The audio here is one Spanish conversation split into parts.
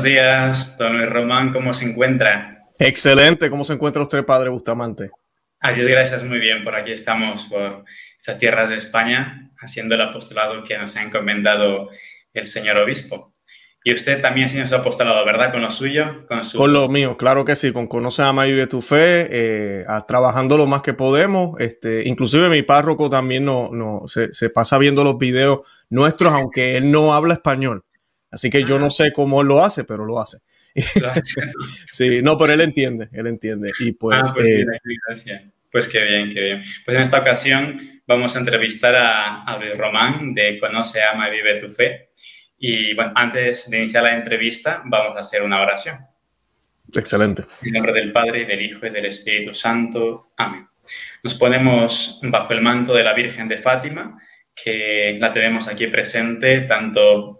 Buenos días, don Luis Román, ¿cómo se encuentra? Excelente, ¿cómo se encuentra usted, padre Bustamante? Adiós, gracias, muy bien, por aquí estamos, por estas tierras de España, haciendo el apostolado que nos ha encomendado el señor obispo. Y usted también ha sido su apostolado, ¿verdad? Con lo suyo, con Con lo mío, claro que sí, con Conoce, Ama y Vive tu Fe, eh, trabajando lo más que podemos. Este, inclusive mi párroco también no, no, se, se, pasa viendo los videos nuestros, aunque él no habla español. Así que yo no sé cómo lo hace, pero lo hace. sí, no, pero él entiende, él entiende. Y pues... Ah, pues, eh, pues qué bien, qué bien. Pues en esta ocasión vamos a entrevistar a, a Luis Román de Conoce, Ama y Vive tu Fe y bueno, antes de iniciar la entrevista, vamos a hacer una oración. Excelente. En nombre del Padre, del Hijo y del Espíritu Santo. Amén. Nos ponemos bajo el manto de la Virgen de Fátima, que la tenemos aquí presente, tanto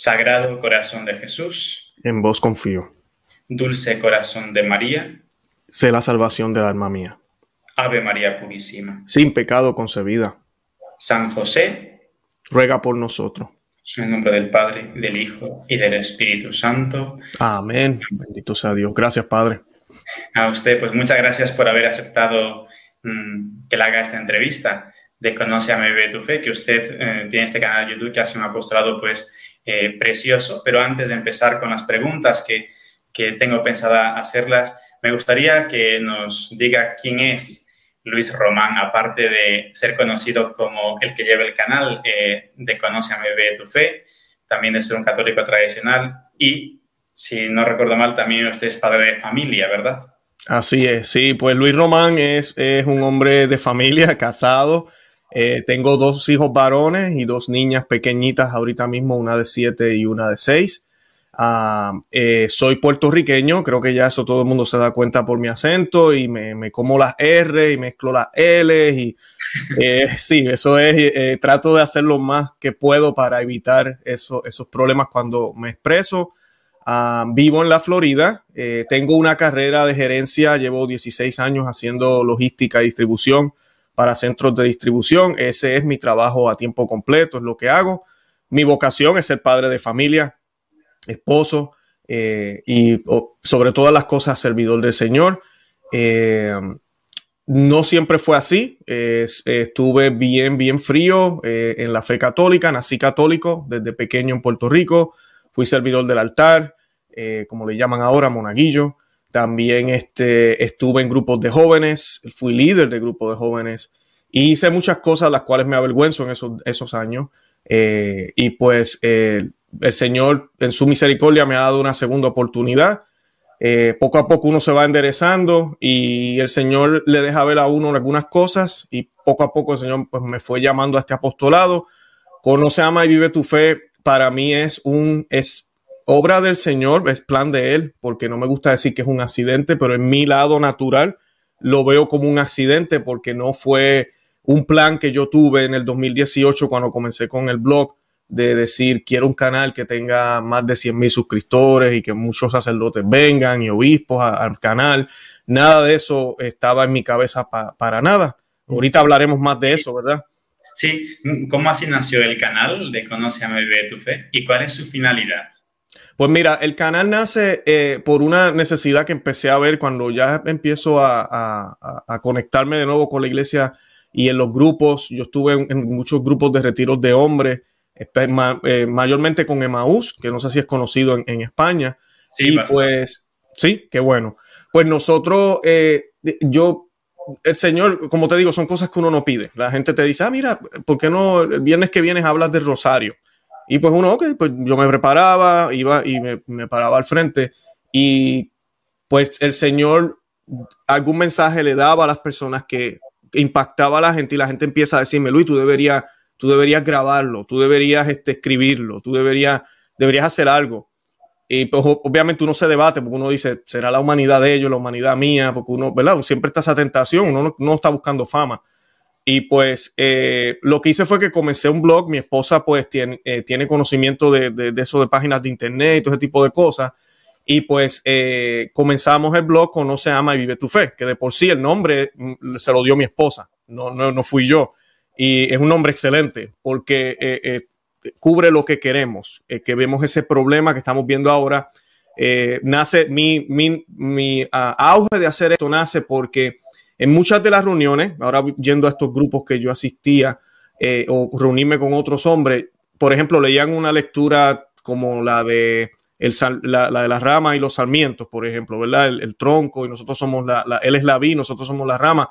Sagrado corazón de Jesús. En vos confío. Dulce corazón de María. Sé la salvación del alma mía. Ave María Purísima. Sin pecado concebida. San José. Ruega por nosotros en el nombre del Padre, del Hijo y del Espíritu Santo. Amén. Bendito sea Dios. Gracias, Padre. A usted, pues muchas gracias por haber aceptado mm, que le haga esta entrevista de Conoce a Bebé tu Fe, que usted eh, tiene este canal de YouTube que hace un apostolado pues eh, precioso. Pero antes de empezar con las preguntas que, que tengo pensada hacerlas, me gustaría que nos diga quién es Luis Román, aparte de ser conocido como el que lleva el canal eh, de Conoce a Bebé tu Fe, también de ser un católico tradicional y, si no recuerdo mal, también usted es padre de familia, ¿verdad? Así es, sí, pues Luis Román es, es un hombre de familia, casado. Eh, tengo dos hijos varones y dos niñas pequeñitas ahorita mismo, una de siete y una de seis. Ah, eh, soy puertorriqueño, creo que ya eso todo el mundo se da cuenta por mi acento y me, como las R y mezclo las L y eh, sí, eso es, eh, trato de hacer lo más que puedo para evitar eso, esos problemas cuando me expreso. Ah, vivo en la Florida, tengo una carrera de gerencia, llevo 16 años haciendo logística y distribución para centros de distribución, ese es mi trabajo a tiempo completo, es lo que hago. Mi vocación es ser padre de familia, esposo eh, y sobre todas las cosas servidor del Señor. Eh, no siempre fue así. estuve bien, bien frío eh, en la fe católica. Nací católico desde pequeño en Puerto Rico. Fui servidor del altar, como le llaman ahora, monaguillo. También este, estuve en grupos de jóvenes. Fui líder de grupos de jóvenes. hice muchas cosas las cuales me avergüenzo en esos, esos años. y pues el Señor en su misericordia me ha dado una segunda oportunidad. Eh, poco a poco uno se va enderezando y el Señor le deja ver a uno algunas cosas y poco a poco el Señor pues, me fue llamando a este apostolado. Conoce, ama y vive tu fe. Para mí es un es obra del Señor, es plan de Él, porque no me gusta decir que es un accidente, pero en mi lado natural lo veo como un accidente porque no fue un plan que yo tuve en el 2018 cuando comencé con el blog de decir quiero un canal que tenga más de 100 mil suscriptores y que muchos sacerdotes vengan y obispos al canal. Nada de eso estaba en mi cabeza para nada. Ahorita hablaremos más de eso, ¿verdad? Sí, ¿cómo así nació el canal de Conoce a Bebé tu Fe y cuál es su finalidad? Pues mira, el canal nace eh, por una necesidad que empecé a ver cuando ya empiezo a, conectarme de nuevo con la iglesia y en los grupos. Yo estuve en muchos grupos de retiros de hombres eh, mayormente con Emaús, que no sé si es conocido en, España. Sí, y pues, sí, qué bueno. Pues nosotros, eh, yo, el Señor, como te digo, son cosas que uno no pide. La gente te dice, ah, mira, ¿por qué no el viernes que vienes hablas del rosario? Y pues uno, ok, pues yo me preparaba, iba y me, paraba al frente y pues el Señor algún mensaje le daba a las personas que impactaba a la gente y la gente empieza a decirme, Luis, tú deberías tú deberías grabarlo, tú deberías este, escribirlo, tú deberías, deberías hacer algo. y pues obviamente uno se debate porque uno dice, será la humanidad de ellos, la humanidad mía, porque uno, ¿verdad? Siempre está esa tentación, uno no, está buscando fama. Y pues eh, lo que hice fue que comencé un blog, mi esposa pues tiene, eh, tiene conocimiento de, de, eso de páginas de internet y todo ese tipo de cosas. Y pues eh, comenzamos el blog Conoce, Ama y Vive tu Fe, que de por sí el nombre mm, se lo dio mi esposa, no, no, no fui yo. Y es un nombre excelente porque cubre lo que queremos, eh, que vemos ese problema que estamos viendo ahora. Eh, nace mi, mi, mi ah, auge de hacer esto nace porque en muchas de las reuniones, ahora yendo a estos grupos que yo asistía eh, o reunirme con otros hombres, por ejemplo, leían una lectura como la de el, la, de las ramas y los sarmientos, por ejemplo, ¿verdad? El, tronco y nosotros somos la, él es la vi, nosotros somos la rama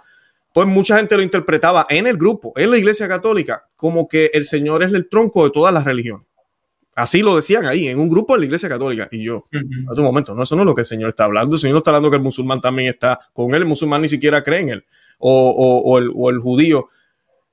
pues mucha gente lo interpretaba en el grupo, en la iglesia católica, como que el Señor es el tronco de todas las religiones. Así lo decían ahí, en un grupo de la iglesia católica. Y yo, a tu momento, no, eso no es lo que el Señor está hablando. El Señor no está hablando que el musulmán también está con él. El musulmán ni siquiera cree en él. O, el, judío.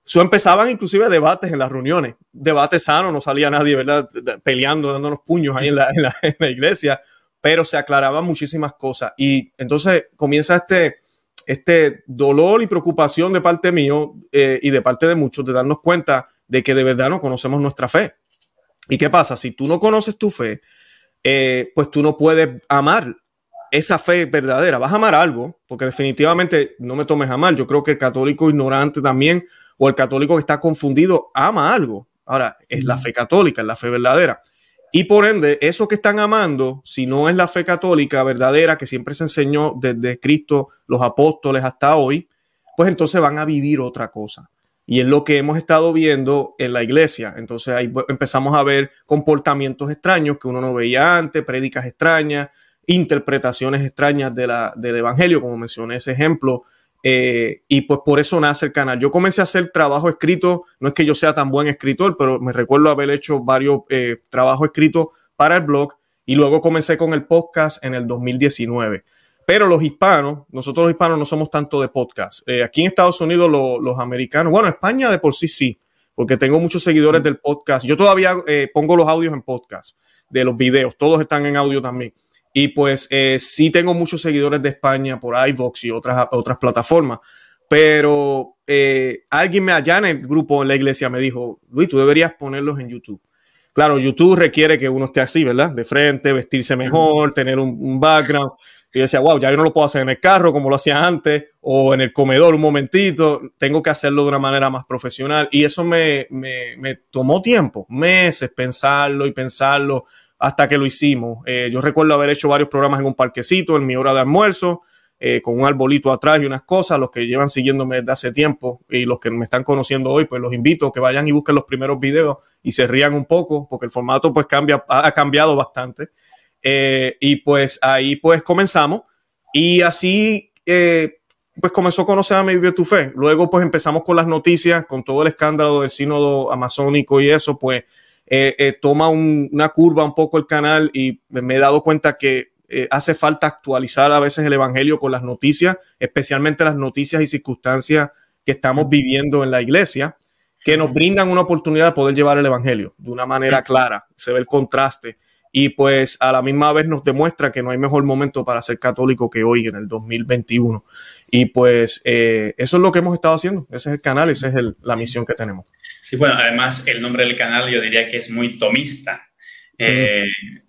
Eso empezaban inclusive debates en las reuniones. Debates sanos, no salía nadie, ¿verdad? Peleando, dándonos puños ahí en la, en la iglesia. Pero se aclaraban muchísimas cosas. Y entonces comienza este, este dolor y preocupación de parte mío eh, y de parte de muchos de darnos cuenta de que de verdad no conocemos nuestra fe. ¿Y qué pasa? Si tú no conoces tu fe, eh, pues tú no puedes amar esa fe verdadera. Vas a amar algo, porque definitivamente no me tomes a mal. Yo creo que el católico ignorante también, o el católico que está confundido, ama algo. Ahora, es la fe católica, es la fe verdadera. Y por ende, eso que están amando, si no es la fe católica verdadera que siempre se enseñó desde Cristo, los apóstoles hasta hoy, pues entonces van a vivir otra cosa. Y es lo que hemos estado viendo en la iglesia. Entonces ahí empezamos a ver comportamientos extraños que uno no veía antes, prédicas extrañas, interpretaciones extrañas del Evangelio, como mencioné ese ejemplo eh, y pues por eso nace el canal. Yo comencé a hacer trabajo escrito, no es que yo sea tan buen escritor, pero me recuerdo haber hecho varios eh, trabajos escritos para el blog y luego comencé con el podcast en el 2019. Pero los hispanos, nosotros los hispanos no somos tanto de podcast. Eh, aquí en Estados Unidos los americanos, bueno, España de por sí sí, porque tengo muchos seguidores del podcast. Yo todavía pongo los audios en podcast, de los videos, todos están en audio también. Y pues eh, sí tengo muchos seguidores de España por iVox y otras, otras plataformas. Pero eh, alguien me allá en el grupo en la iglesia me dijo, Luis, tú deberías ponerlos en YouTube. Claro, YouTube requiere que uno esté así, ¿verdad? De frente, vestirse mejor, tener un, background. Y decía, wow, ya yo no lo puedo hacer en el carro como lo hacía antes o en el comedor un momentito. Tengo que hacerlo de una manera más profesional. Y eso me, me, me tomó tiempo, meses, pensarlo y pensarlo hasta que lo hicimos. Eh, yo recuerdo haber hecho varios programas en un parquecito en mi hora de almuerzo, eh, con un arbolito atrás y unas cosas. Los que llevan siguiéndome desde hace tiempo y los que me están conociendo hoy, pues los invito a que vayan y busquen los primeros videos y se rían un poco, porque el formato pues cambia, ha cambiado bastante. Eh, y pues ahí pues comenzamos y así pues comenzó a conocer a mi tu fe. Luego pues empezamos con las noticias, con todo el escándalo del sínodo amazónico y eso, pues eh, eh, toma una curva un poco el canal y me he dado cuenta que eh, hace falta actualizar a veces el Evangelio con las noticias, especialmente las noticias y circunstancias que estamos viviendo en la iglesia, que nos brindan una oportunidad de poder llevar el Evangelio de una manera clara. Se ve el contraste y pues a la misma vez nos demuestra que no hay mejor momento para ser católico que hoy en el 2021. Y pues eso es lo que hemos estado haciendo, ese es el canal, esa es la misión que tenemos. Sí, bueno, además el nombre del canal yo diría que es muy tomista, eh,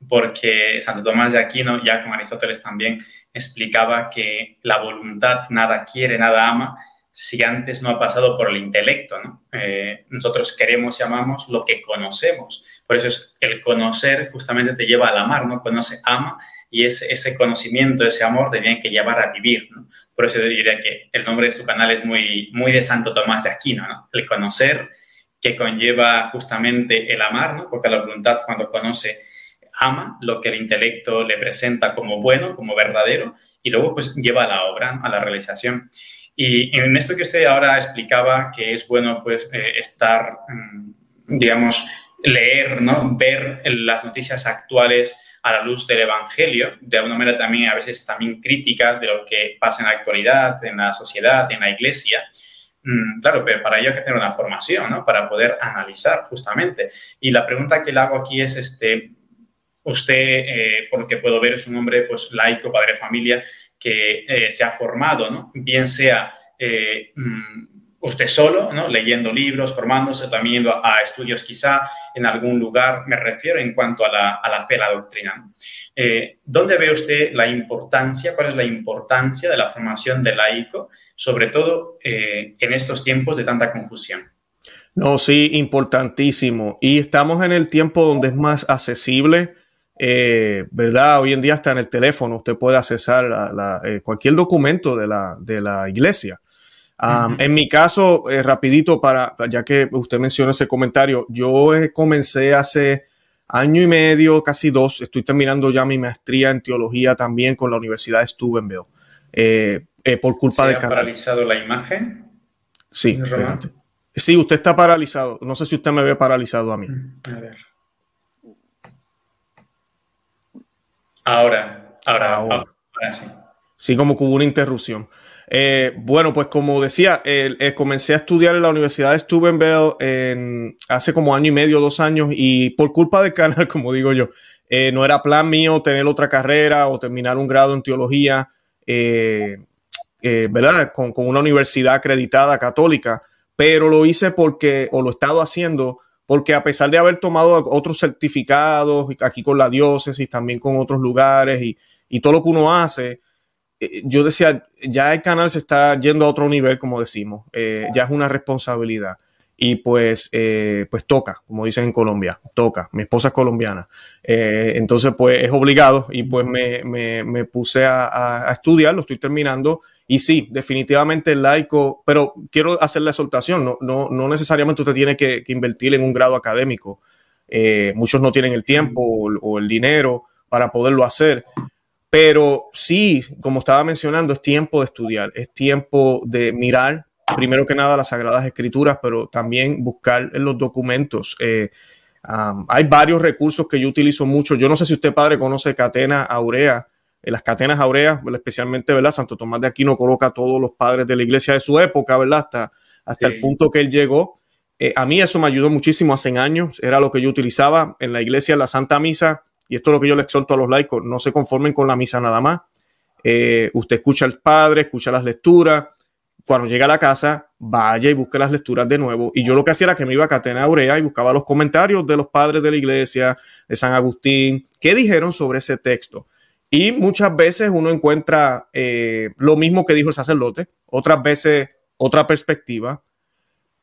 porque Santo Tomás de Aquino, ya con Aristóteles también, explicaba que la voluntad nada quiere, nada ama, si antes no ha pasado por el intelecto. Eh, nosotros queremos y amamos lo que conocemos. Por eso es el conocer justamente te lleva al amar, ¿no? Conoce, ama, y ese, ese conocimiento, ese amor debían que llevar a vivir. ¿no? Por eso yo diría que el nombre de su canal es muy, muy de Santo Tomás de Aquino, ¿no? El conocer que conlleva justamente el amar, ¿no? porque la voluntad cuando conoce ama lo que el intelecto le presenta como bueno, como verdadero, y luego pues lleva a la obra, a la realización. Y en esto que usted ahora explicaba, que es bueno pues eh, estar, mm, digamos, leer, ¿no? ver las noticias actuales a la luz del Evangelio, de alguna manera también a veces también crítica de lo que pasa en la actualidad, en la sociedad, en la iglesia, Mm, claro, pero para ello hay que tener una formación, ¿no? Para poder analizar justamente. Y la pregunta que le hago aquí es, este, usted, por lo que puedo ver, es un hombre pues, laico, padre de familia, que se ha formado, bien sea mm, usted solo, ¿no? leyendo libros, formándose, también a, estudios quizá en algún lugar, me refiero en cuanto a la, a la fe, la doctrina. Eh, ¿Dónde ve usted la importancia, cuál es la importancia de la formación del laico, sobre todo eh, en estos tiempos de tanta confusión? No, sí, importantísimo. Y estamos en el tiempo donde es más accesible, eh, ¿verdad? Hoy en día está en el teléfono, usted puede accesar cualquier documento de la, de la iglesia. En mi caso, eh, rapidito, para, ya que usted mencionó ese comentario, yo eh, comencé hace año y medio, casi dos, estoy terminando ya mi maestría en teología también con la Universidad de Steubenville, eh, por culpa ¿Se de... ¿Ha paralizado la imagen? Sí, sí, usted está paralizado. No sé si usted me ve paralizado a mí. Mm, a ver. Ahora, ahora, ahora, ahora sí. Sí, como que hubo una interrupción. Eh, bueno, pues como decía, eh, comencé a estudiar en la Universidad de Steubenville en, hace como año y medio, dos años, y por culpa del canal, como digo yo, eh, no era plan mío tener otra carrera o terminar un grado en teología, ¿verdad? Con, con, una universidad acreditada católica, pero lo hice porque, o lo he estado haciendo, porque a pesar de haber tomado otros certificados, aquí con la diócesis, también con otros lugares y, y todo lo que uno hace, eh, yo decía, ya el canal se está yendo a otro nivel, como decimos, eh, ya es una responsabilidad. Y pues, eh, pues toca, como dicen en Colombia, toca. Mi esposa es colombiana. entonces, pues es obligado y pues me, me, me puse a, a, estudiar, lo estoy terminando. Y sí, definitivamente el laico, pero quiero hacer la exaltación, no, no, no necesariamente usted tiene que, que invertir en un grado académico. muchos no tienen el tiempo o, o el dinero para poderlo hacer. Pero sí, como estaba mencionando, es tiempo de estudiar, es tiempo de mirar, primero que nada, las Sagradas Escrituras, pero también buscar en los documentos. Eh, hay varios recursos que yo utilizo mucho. Yo no sé si usted, padre, conoce Catena Aurea. En las catenas aureas, especialmente, ¿verdad? Santo Tomás de Aquino coloca a todos los padres de la iglesia de su época, ¿verdad? Hasta, hasta el punto que él llegó. Eh, a mí eso me ayudó muchísimo hace años. Era lo que yo utilizaba en la iglesia, en la Santa Misa y esto es lo que yo le exhorto a los laicos, no se conformen con la misa nada más. Eh, usted escucha al padre, escucha las lecturas, cuando llega a la casa, vaya y busque las lecturas de nuevo. Y yo lo que hacía era que me iba a Catena Aurea y buscaba los comentarios de los padres de la iglesia, de San Agustín, qué dijeron sobre ese texto. Y muchas veces uno encuentra eh, lo mismo que dijo el sacerdote, otras veces otra perspectiva,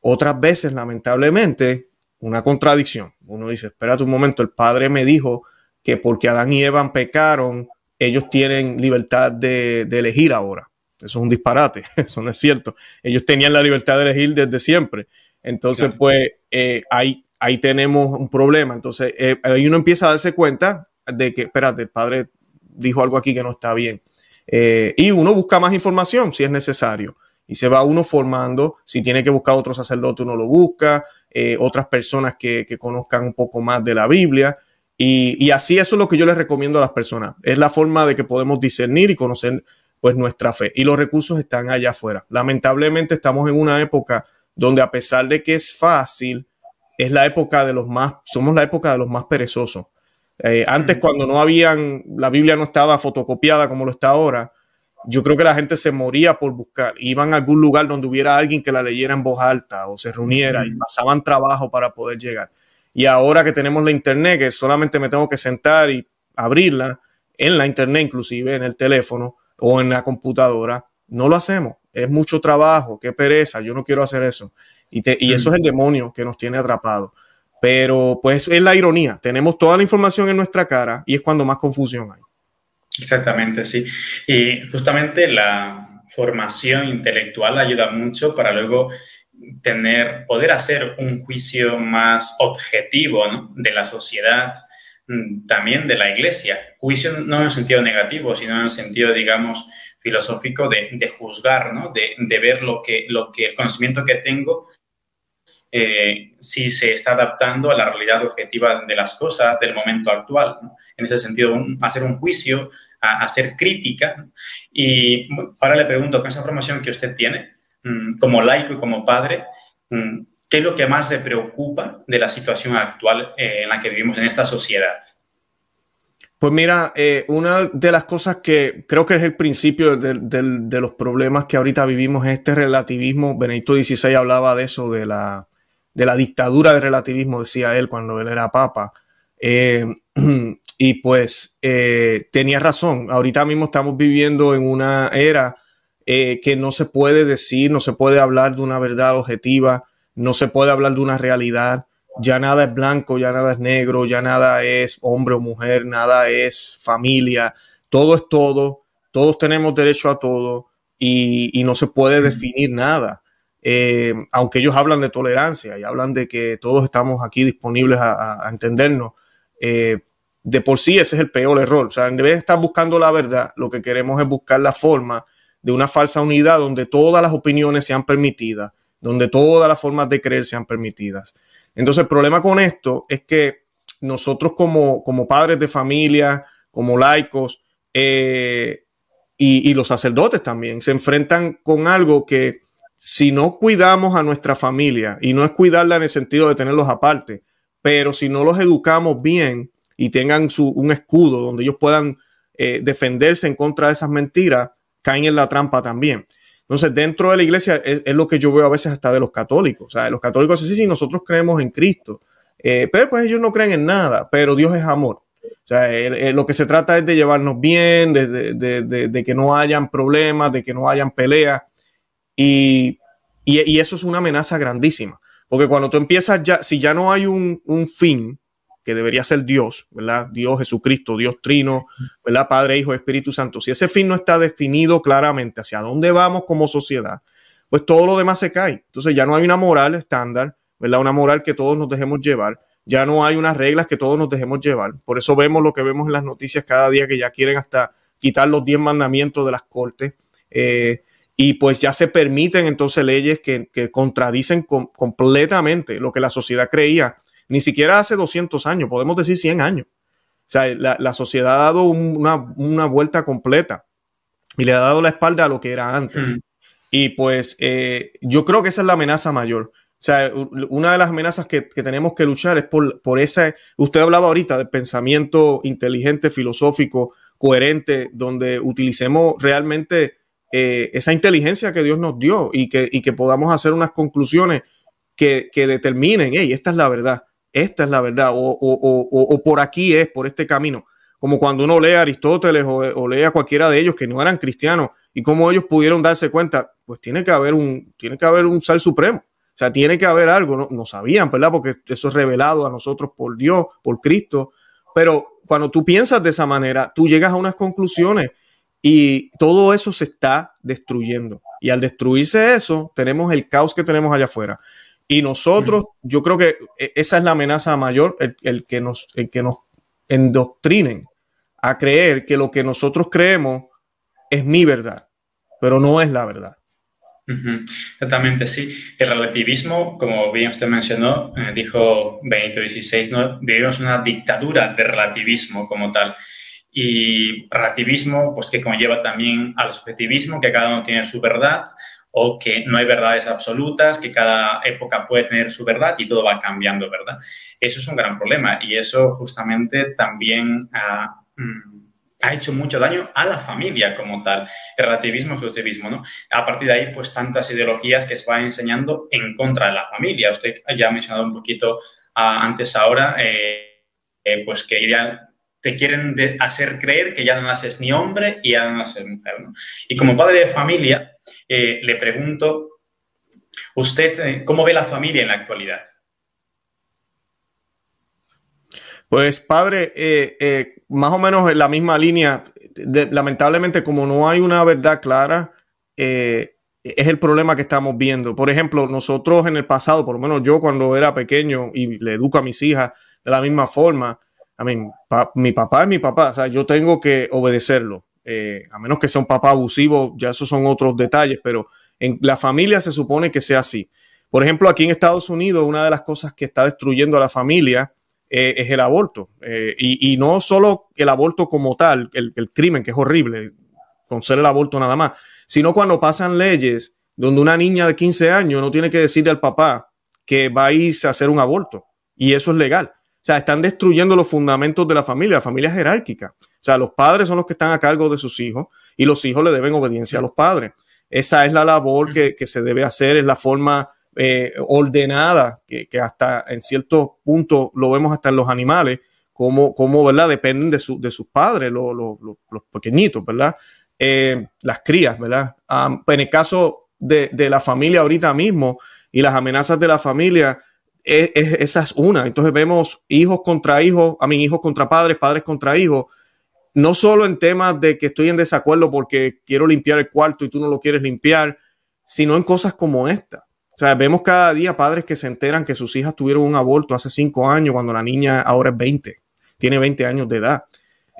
otras veces, lamentablemente, una contradicción. Uno dice, espérate un momento, el padre me dijo que porque Adán y Eva pecaron, ellos tienen libertad de, elegir ahora. Eso es un disparate, eso no es cierto. Ellos tenían la libertad de elegir desde siempre. Entonces, pues eh, ahí, ahí tenemos un problema. Entonces, eh, ahí uno empieza a darse cuenta de que, espérate, el padre dijo algo aquí que no está bien. Eh, y uno busca más información si es necesario. Y se va uno formando. Si tiene que buscar otro sacerdote, uno lo busca. otras personas que, que conozcan un poco más de la Biblia. Y, así eso es lo que yo les recomiendo a las personas. Es la forma de que podemos discernir y conocer pues nuestra fe. Y los recursos están allá afuera. Lamentablemente estamos en una época donde a pesar de que es fácil, es la época de los más, somos la época de los más perezosos. Eh, antes cuando no habían, la Biblia no estaba fotocopiada como lo está ahora, yo creo que la gente se moría por buscar, iban a algún lugar donde hubiera alguien que la leyera en voz alta o se reuniera y pasaban trabajo para poder llegar. Y ahora que tenemos la internet, que solamente me tengo que sentar y abrirla en la internet, inclusive en el teléfono o en la computadora, no lo hacemos. Es mucho trabajo, qué pereza, yo no quiero hacer eso. Y, y eso es el demonio que nos tiene atrapados. Pero pues es la ironía, tenemos toda la información en nuestra cara y es cuando más confusión hay. Exactamente, sí. Y justamente la formación intelectual ayuda mucho para luego tener, poder hacer un juicio más objetivo de la sociedad, también de la iglesia. Juicio no en el sentido negativo, sino en el sentido, digamos, filosófico de, juzgar, ¿no? de, ver lo que, lo que el conocimiento que tengo, eh, si se está adaptando a la realidad objetiva de las cosas del momento actual. En ese sentido, hacer un juicio, hacer crítica. Y ahora le pregunto, con esa formación que usted tiene, Mm, como laico y como padre, mm, ¿qué es lo que más le preocupa de la situación actual eh, en la que vivimos en esta sociedad? Pues mira, eh, una de las cosas que creo que es el principio de, los problemas que ahorita vivimos es este relativismo. Benedicto XVI hablaba de eso, de la, dictadura del relativismo, decía él cuando él era papa. Eh, y pues tenía razón. Ahorita mismo estamos viviendo en una era que no se puede decir, no se puede hablar de una verdad objetiva, no se puede hablar de una realidad ya nada es blanco, ya nada es negro, ya nada es hombre o mujer, nada es familia, todo es todo, todos tenemos derecho a todo y, no se puede definir nada. Eh, aunque ellos hablan de tolerancia y hablan de que todos estamos aquí disponibles a, entendernos, eh, de por sí ese es el peor error. O sea, en vez de estar buscando la verdad, lo que queremos es buscar la forma de una falsa unidad donde todas las opiniones sean permitidas, donde todas las formas de creer sean permitidas. Entonces, el problema con esto es que nosotros como, como padres de familia, como laicos, eh, y, los sacerdotes también, se enfrentan con algo que si no cuidamos a nuestra familia, y no es cuidarla en el sentido de tenerlos aparte, pero si no los educamos bien y tengan su, un escudo donde ellos puedan eh, defenderse en contra de esas mentiras, caen en la trampa también. Entonces, dentro de la iglesia es, lo que yo veo a veces hasta de los católicos. O sea, los católicos sí, sí, nosotros creemos en Cristo, eh, pero pues ellos no creen en nada, pero Dios es amor. O sea, lo que se trata es de llevarnos bien, de, que no hayan problemas, de que no hayan peleas. Y, y, eso es una amenaza grandísima. Porque cuando tú empiezas ya, si ya no hay un, un fin, que debería ser Dios, ¿verdad? Dios Jesucristo, Dios Trino, ¿verdad? Padre, Hijo, Espíritu Santo. Si ese fin no está definido claramente hacia dónde vamos como sociedad, pues todo lo demás se cae. Entonces ya no hay una moral estándar, ¿verdad? Una moral que todos nos dejemos llevar. Ya no hay unas reglas que todos nos dejemos llevar. Por eso vemos lo que vemos en las noticias cada día, que ya quieren hasta quitar los diez mandamientos de las cortes. Eh, y pues ya se permiten entonces leyes que, contradicen completamente lo que la sociedad creía ni siquiera hace 200 años, podemos decir 100 años. O sea, la, sociedad ha dado una, vuelta completa y le ha dado la espalda a lo que era antes. Y pues eh, yo creo que esa es la amenaza mayor. O sea, una de las amenazas que, tenemos que luchar es por, por esa, usted hablaba ahorita de pensamiento inteligente, filosófico, coherente, donde utilicemos realmente eh, esa inteligencia que Dios nos dio y que, que podamos hacer unas conclusiones que, que determinen, hey, esta es la verdad esta es la verdad, o, por aquí es, por este camino. Como cuando uno lee a Aristóteles o, lee a cualquiera de ellos que no eran cristianos y cómo ellos pudieron darse cuenta, pues tiene que haber un, tiene que haber un ser supremo. O sea, tiene que haber algo, no, no sabían, ¿verdad? Porque eso es revelado a nosotros por Dios, por Cristo. Pero cuando tú piensas de esa manera, tú llegas a unas conclusiones y todo eso se está destruyendo. Y al destruirse eso, tenemos el caos que tenemos allá afuera. Y nosotros, yo creo que e, esa es la amenaza mayor, el, que nos, el que nos endoctrinen a creer que lo que nosotros creemos es mi verdad, pero no es la verdad. Exactamente, sí. El relativismo, como bien usted mencionó, eh, dijo Benito XVI, ¿no? vivimos una dictadura de relativismo como tal. Y relativismo, pues que conlleva también al subjetivismo, que cada uno tiene su verdad, o que no hay verdades absolutas, que cada época puede tener su verdad y todo va cambiando, ¿verdad? Eso es un gran problema y eso justamente también ha, mm, hecho mucho daño a la familia como tal, el relativismo, el relativismo, ¿no? A partir de ahí, pues tantas ideologías que se van enseñando en contra de la familia. Usted ya ha mencionado un poquito ah, antes ahora, eh, eh, pues que ya te quieren hacer creer que ya no naces ni hombre y ya no naces mujer, ¿no? Y como padre de familia, eh, le pregunto, ¿usted eh, cómo ve la familia en la actualidad? Pues padre, eh, más o menos en la misma línea, lamentablemente como no hay una verdad clara, es el problema que estamos viendo. Por ejemplo, nosotros en el pasado, por lo menos yo cuando era pequeño y le educo a mis hijas de la misma forma, a mí, mi papá es mi papá, o sea, yo tengo que obedecerlo. Eh, a menos que sea un papá abusivo, ya esos son otros detalles, pero en la familia se supone que sea así. Por ejemplo, aquí en Estados Unidos, una de las cosas que está destruyendo a la familia eh, es el aborto. Eh, y, no solo el aborto como tal, el, crimen, que es horrible, con ser el aborto nada más, sino cuando pasan leyes donde una niña de 15 años no tiene que decirle al papá que va a irse a hacer un aborto. Y eso es legal. Sea, están destruyendo los fundamentos de la familia, la familia jerárquica. O sea, los padres son los que están a cargo de sus hijos y los hijos le deben obediencia a los padres. Esa es la labor que, se debe hacer, es la forma eh, ordenada, que, hasta en cierto punto lo vemos hasta en los animales, como, como ¿verdad? Dependen de, de sus padres, los, pequeñitos, ¿verdad? Eh, las crías, ¿verdad? en el caso de, de la familia ahorita mismo y las amenazas de la familia, esa es una. Entonces vemos hijos contra hijos, a mí hijos contra padres, padres contra hijos, no solo en temas de que estoy en desacuerdo porque quiero limpiar el cuarto y tú no lo quieres limpiar, sino en cosas como esta. O sea, vemos cada día padres que se enteran que sus hijas tuvieron un aborto hace cinco años cuando la niña ahora es 20, tiene 20 años de edad.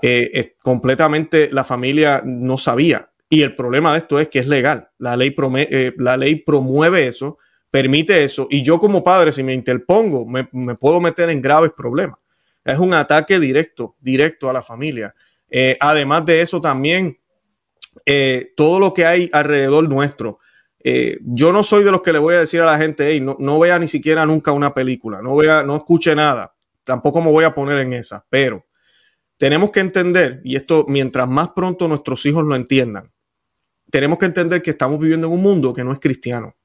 Eh, completamente la familia no sabía. Y el problema de esto es que es legal. La ley, eh, la ley promueve eso permite eso y yo como padre, si me interpongo, me, puedo meter en graves problemas. Es un ataque directo, directo a la familia. Eh, además de eso también, eh, todo lo que hay alrededor nuestro. Eh, yo no soy de los que le voy a decir a la gente, no, no vea ni siquiera nunca una película, no vea, no escuche nada, tampoco me voy a poner en esa, pero tenemos que entender, y esto mientras más pronto nuestros hijos lo entiendan, tenemos que entender que estamos viviendo en un mundo que no es cristiano.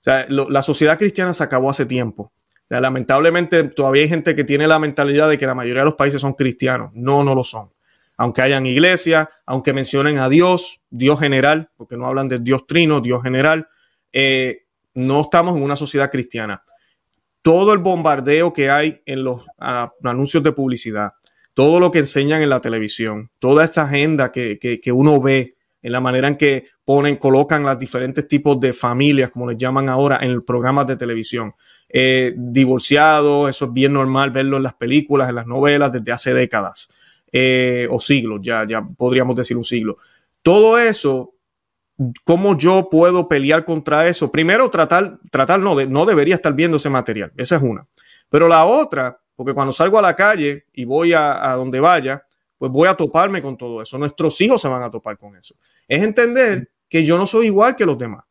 O sea, la sociedad cristiana se acabó hace tiempo. lamentablemente todavía hay gente que tiene la mentalidad de que la mayoría de los países son cristianos. No, no lo son. Aunque hayan iglesias, aunque mencionen a Dios, Dios general, porque no hablan de Dios trino, Dios general, eh, no estamos en una sociedad cristiana. Todo el bombardeo que hay en los anuncios de publicidad, todo lo que enseñan en la televisión, toda esta agenda que, que uno ve, en la manera en que ponen, colocan los diferentes tipos de familias, como les llaman ahora, en programas de televisión. Eh, divorciados, eso es bien normal verlo en las películas, en las novelas desde hace décadas eh, o siglos, ya, ya podríamos decir un siglo. Todo eso, ¿cómo yo puedo pelear contra eso? Primero, tratar, tratar no, no debería estar viendo ese material, esa es una. Pero la otra, porque cuando salgo a la calle y voy a donde vaya, pues voy a toparme con todo eso. Nuestros hijos se van a topar con eso. Es entender que yo no soy igual que los demás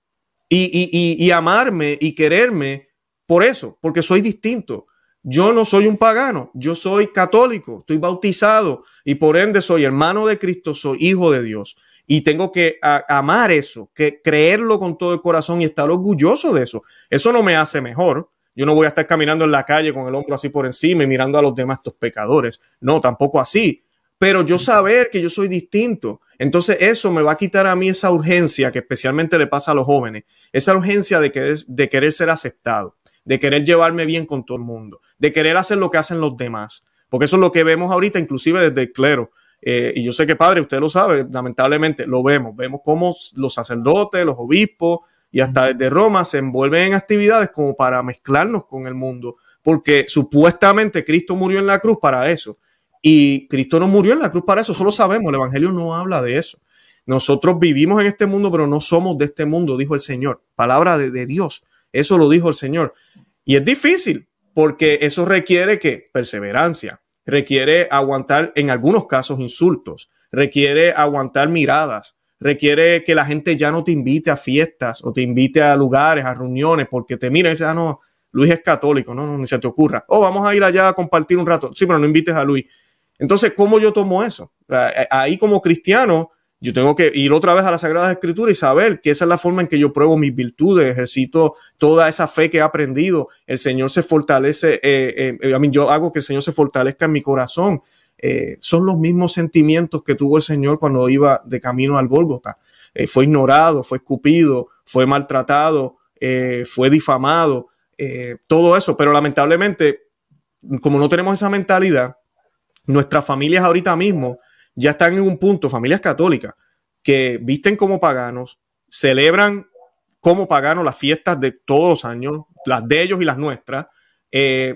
y, amarme y quererme por eso, porque soy distinto. Yo no soy un pagano, yo soy católico, estoy bautizado y por ende soy hermano de Cristo, soy hijo de Dios. Y tengo que amar eso, que creerlo con todo el corazón y estar orgulloso de eso. Eso no me hace mejor. Yo no voy a estar caminando en la calle con el hombro así por encima y mirando a los demás estos pecadores. No, tampoco así pero yo saber que yo soy distinto. Entonces eso me va a quitar a mí esa urgencia que especialmente le pasa a los jóvenes, esa urgencia de querer, de querer ser aceptado, de querer llevarme bien con todo el mundo, de querer hacer lo que hacen los demás. Porque eso es lo que vemos ahorita, inclusive desde el clero. Eh, y yo sé que padre, usted lo sabe, lamentablemente lo vemos. Vemos cómo los sacerdotes, los obispos y hasta desde Roma se envuelven en actividades como para mezclarnos con el mundo. Porque supuestamente Cristo murió en la cruz para eso y Cristo no murió en la cruz para eso, solo sabemos, el Evangelio no habla de eso. Nosotros vivimos en este mundo, pero no somos de este mundo, dijo el Señor. Palabra de, Dios, eso lo dijo el Señor. Y es difícil, porque eso requiere que perseverancia, requiere aguantar en algunos casos insultos, requiere aguantar miradas, requiere que la gente ya no te invite a fiestas o te invite a lugares, a reuniones, porque te miran y dicen, ah, no, Luis es católico, no, no, ni se te ocurra. Oh, vamos a ir allá a compartir un rato. Sí, pero no invites a Luis. Entonces, ¿cómo yo tomo eso? Ahí como cristiano, yo tengo que ir otra vez a las Sagradas Escrituras y saber que esa es la forma en que yo pruebo mis virtudes, ejercito toda esa fe que he aprendido. El Señor se fortalece, eh, eh, a mí yo hago que el Señor se fortalezca en mi corazón. Eh, son los mismos sentimientos que tuvo el Señor cuando iba de camino al Gólgota. fue ignorado, fue escupido, fue maltratado, fue difamado, todo eso. Pero lamentablemente, como no tenemos esa mentalidad, nuestras familias ahorita mismo ya están en un punto, familias católicas, que visten como paganos, celebran como paganos las fiestas de todos los años, las de ellos y las nuestras, eh,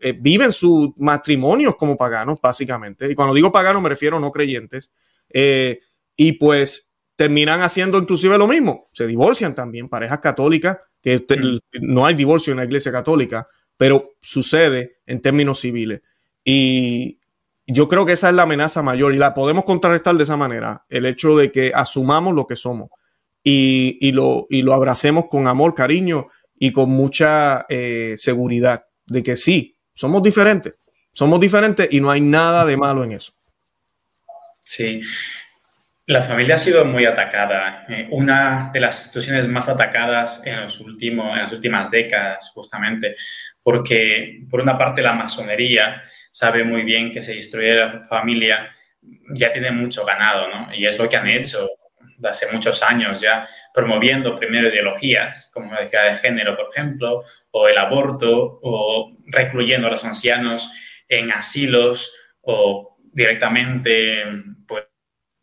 eh, viven sus matrimonios como paganos, básicamente. Y cuando digo paganos me refiero a no creyentes. Eh, y pues terminan haciendo inclusive lo mismo. Se divorcian también, parejas católicas, que mm. no hay divorcio en la iglesia católica, pero sucede en términos civiles. Y, yo creo que esa es la amenaza mayor y la podemos contrarrestar de esa manera, el hecho de que asumamos lo que somos y, lo, y lo abracemos con amor, cariño y con mucha eh, seguridad de que sí, somos diferentes, Somos diferentes y no hay nada de malo en eso. Sí. La familia ha sido muy atacada. Eh, una de las instituciones más atacadas en, los últimos, en las últimas décadas, justamente, porque por una parte la masonería sabe muy bien que se destruye la familia ya tiene mucho ganado, ¿no? Y es lo que han hecho hace muchos años ya, promoviendo primero ideologías como la identidad de género, por ejemplo, o el aborto, o recluyendo a los ancianos en asilos o directamente pues,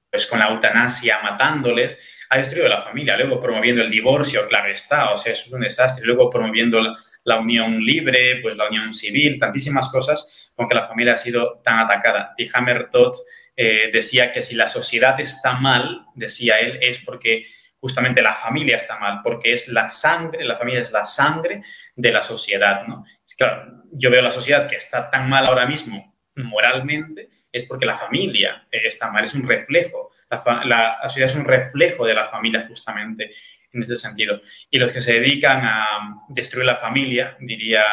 pues con la eutanasia matándoles, ha destruido la familia, luego promoviendo el divorcio, claro está, o sea, es un desastre, luego promoviendo la, unión libre, pues la unión civil, tantísimas cosas con que la familia ha sido tan atacada. Y Hammer Todd eh, decía que si la sociedad está mal, decía él, es porque justamente la familia está mal, porque es la sangre, la familia es la sangre de la sociedad, ¿no? Claro, yo veo la sociedad que está tan mal ahora mismo moralmente, es porque la familia eh, está mal, es un reflejo, la, la, sociedad es un reflejo de la familia justamente en este sentido. Y los que se dedican a destruir la familia, diría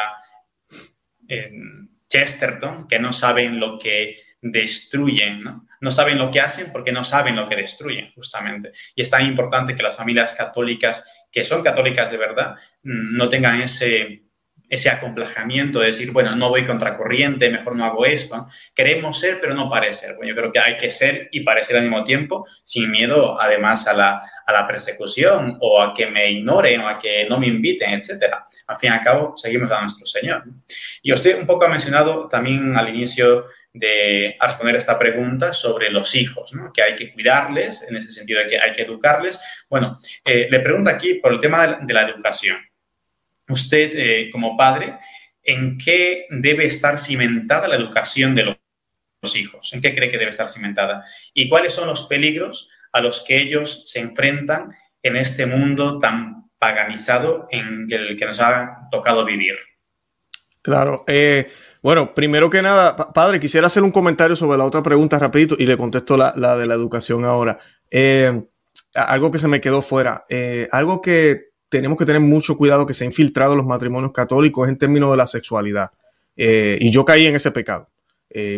Chesterton, que no saben lo que destruyen, ¿no? Saben lo que hacen porque no saben lo que destruyen, justamente. Y es tan importante que las familias católicas, que son católicas de verdad, mm, no tengan ese, ese acomplejamiento de decir, bueno, no voy contracorriente, mejor no hago esto. Queremos ser, pero no parecer. Bueno, yo creo que hay que ser y parecer al mismo tiempo, sin miedo, además, a la, a la persecución o a que me ignoren o a que no me inviten, etc. Al fin y al cabo, seguimos a nuestro Señor. Y usted un poco ha mencionado también al inicio de responder esta pregunta sobre los hijos, que hay que cuidarles, en ese sentido de que hay que educarles. Bueno, eh, le pregunto aquí por el tema de la, educación. Usted, eh, como padre, ¿en qué debe estar cimentada la educación de los hijos? ¿En qué cree que debe estar cimentada? ¿Y cuáles son los peligros a los que ellos se enfrentan en este mundo tan paganizado en el que nos ha tocado vivir? Claro. Eh, bueno, primero que nada, padre, quisiera hacer un comentario sobre la otra pregunta rapidito y le contesto la, de la educación ahora. Eh, algo que se me quedó fuera. Eh, algo que tenemos que tener mucho cuidado que se ha infiltrado los matrimonios católicos en términos de la sexualidad. y yo caí en ese pecado.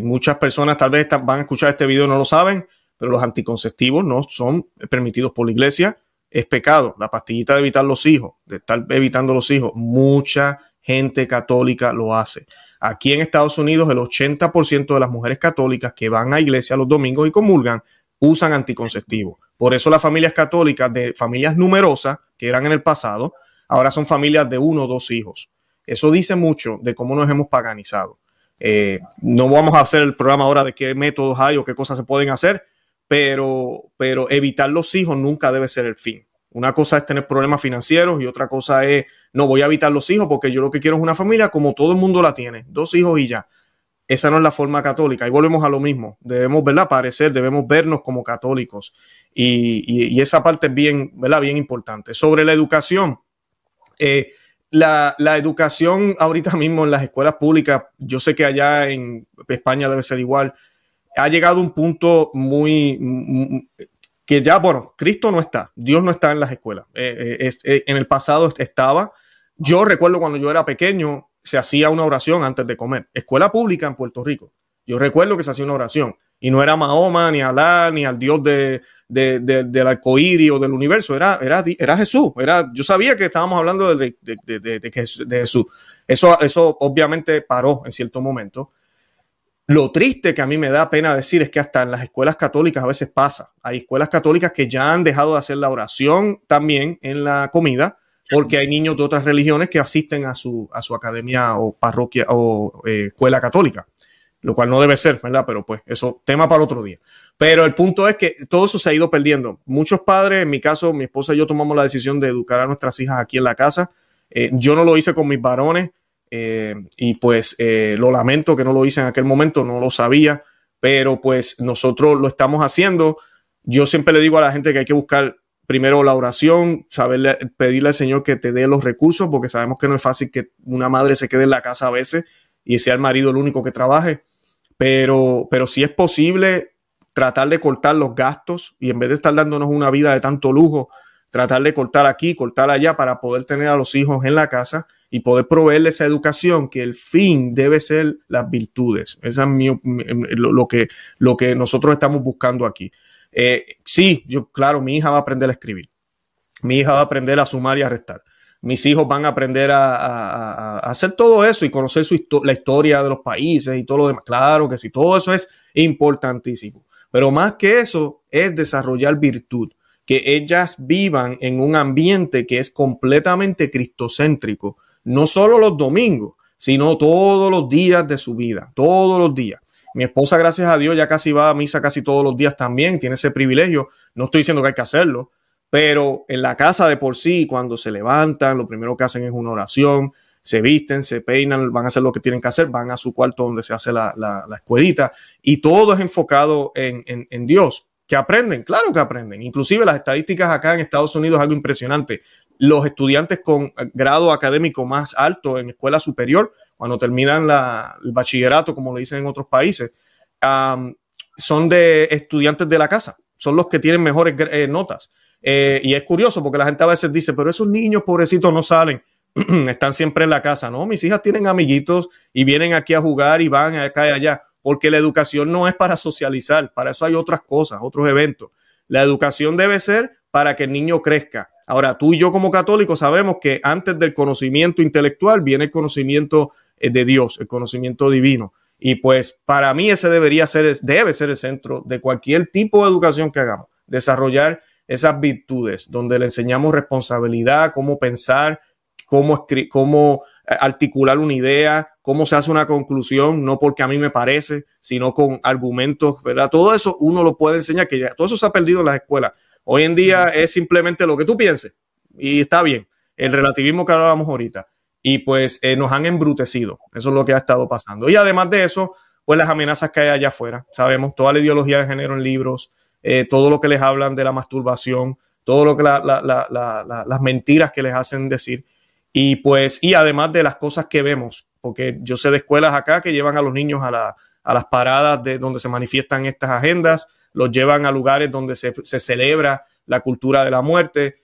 muchas personas tal vez van a escuchar este video y no lo saben, pero los anticonceptivos no son permitidos por la iglesia. Es pecado. La pastillita de evitar los hijos, de estar evitando los hijos. Mucha gente católica lo hace. Aquí en Estados Unidos, el 80% de las mujeres católicas que van a iglesia los domingos y comulgan usan anticonceptivos. Por eso las familias católicas de familias numerosas, que eran en el pasado, ahora son familias de uno o dos hijos. Eso dice mucho de cómo nos hemos paganizado. Eh, no vamos a hacer el programa ahora de qué métodos hay o qué cosas se pueden hacer, pero, pero evitar los hijos nunca debe ser el fin. Una cosa es tener problemas financieros y otra cosa es, no voy a evitar los hijos porque yo lo que quiero es una familia como todo el mundo la tiene, dos hijos y ya. Esa no es la forma católica. Y volvemos a lo mismo. Debemos, ¿verdad? Parecer, debemos vernos como católicos. Y, esa parte es bien, ¿verdad? Bien importante. Sobre la educación. Eh, la, la, educación ahorita mismo en las escuelas públicas, yo sé que allá en España debe ser igual, ha llegado a un punto muy, que ya, bueno, Cristo no está, Dios no está en las escuelas. Eh, eh, en el pasado estaba. Yo recuerdo cuando yo era pequeño, se hacía una oración antes de comer. Escuela pública en Puerto Rico. Yo recuerdo que se hacía una oración. Y no era Mahoma, ni Alá, ni al Dios de, de, del arcoíris o del universo. Era, era, era Jesús. Era, yo sabía que estábamos hablando de, de Jesús. Eso, eso obviamente paró en cierto momento. Lo triste que a mí me da pena decir es que hasta en las escuelas católicas a veces pasa. Hay escuelas católicas que ya han dejado de hacer la oración también en la comida porque hay niños de otras religiones que asisten a su, a su academia o parroquia o eh, escuela católica, lo cual no debe ser, ¿verdad? Pero pues eso, tema para otro día. Pero el punto es que todo eso se ha ido perdiendo. Muchos padres, en mi caso, mi esposa y yo tomamos la decisión de educar a nuestras hijas aquí en la casa. Eh, yo no lo hice con mis varones. Eh, y pues lo lamento que no lo hice en aquel momento, no lo sabía, pero pues nosotros lo estamos haciendo. Yo siempre le digo a la gente que hay que buscar primero la oración, saberle, pedirle al Señor que te dé los recursos, porque sabemos que no es fácil que una madre se quede en la casa a veces y sea el marido el único que trabaje, pero, pero si es posible tratar de cortar los gastos y en vez de estar dándonos una vida de tanto lujo, tratar de cortar aquí, cortar allá para poder tener a los hijos en la casa y poder proveerles esa educación que el fin debe ser las virtudes. Esa es lo, que, lo que nosotros estamos buscando aquí. Eh, sí, yo, claro, mi hija va a aprender a escribir. Mi hija va a aprender a sumar y a restar. Mis hijos van a aprender a, hacer todo eso y conocer su la historia de los países y todo lo demás. Claro que sí, todo eso es importantísimo. Pero más que eso es desarrollar virtud, que ellas vivan en un ambiente que es completamente cristocéntrico, no solo los domingos, sino todos los días de su vida, todos los días. Mi esposa, gracias a Dios, ya casi va a misa casi todos los días también, tiene ese privilegio. No estoy diciendo que hay que hacerlo, pero en la casa de por sí, cuando se levantan, lo primero que hacen es una oración, se visten, se peinan, van a hacer lo que tienen que hacer, van a su cuarto donde se hace la, la, escuelita y todo es enfocado en, en, Dios. Que aprenden, claro que aprenden. Inclusive las estadísticas acá en Estados Unidos es algo impresionante. Los estudiantes con grado académico más alto en escuela superior, cuando terminan el bachillerato, como lo dicen en otros países, son de estudiantes de la casa, son los que tienen mejores eh, notas. Eh, y es curioso porque la gente a veces dice, pero esos niños pobrecitos no salen, están siempre en la casa. No, mis hijas tienen amiguitos y vienen aquí a jugar y van acá y allá, porque la educación no es para socializar, para eso hay otras cosas, otros eventos. La educación debe ser para que el niño crezca. Ahora, tú y yo como católicos sabemos que antes del conocimiento intelectual viene el conocimiento eh, de Dios, el conocimiento divino. Y pues para mí ese debería ser, debe ser el centro de cualquier tipo de educación que hagamos. Desarrollar esas virtudes, donde le enseñamos responsabilidad, cómo pensar, cómo, cómo eh, articular una idea, cómo se hace una conclusión, no porque a mí me parece, sino con argumentos, ¿verdad? Todo eso uno lo puede enseñar, que ya, todo eso se ha perdido en las escuelas. Hoy en día es simplemente lo que tú pienses y está bien, el relativismo que hablábamos ahorita. Y pues eh, nos han embrutecido, eso es lo que ha estado pasando. Y además de eso, pues las amenazas que hay allá afuera, sabemos, toda la ideología de género en libros, eh, todo lo que les hablan de la masturbación, todo lo que las mentiras que les hacen decir. Y pues, y además de las cosas que vemos, porque yo sé de escuelas acá que llevan a los niños a, las paradas de donde se manifiestan estas agendas, los llevan a lugares donde se, celebra la cultura de la muerte.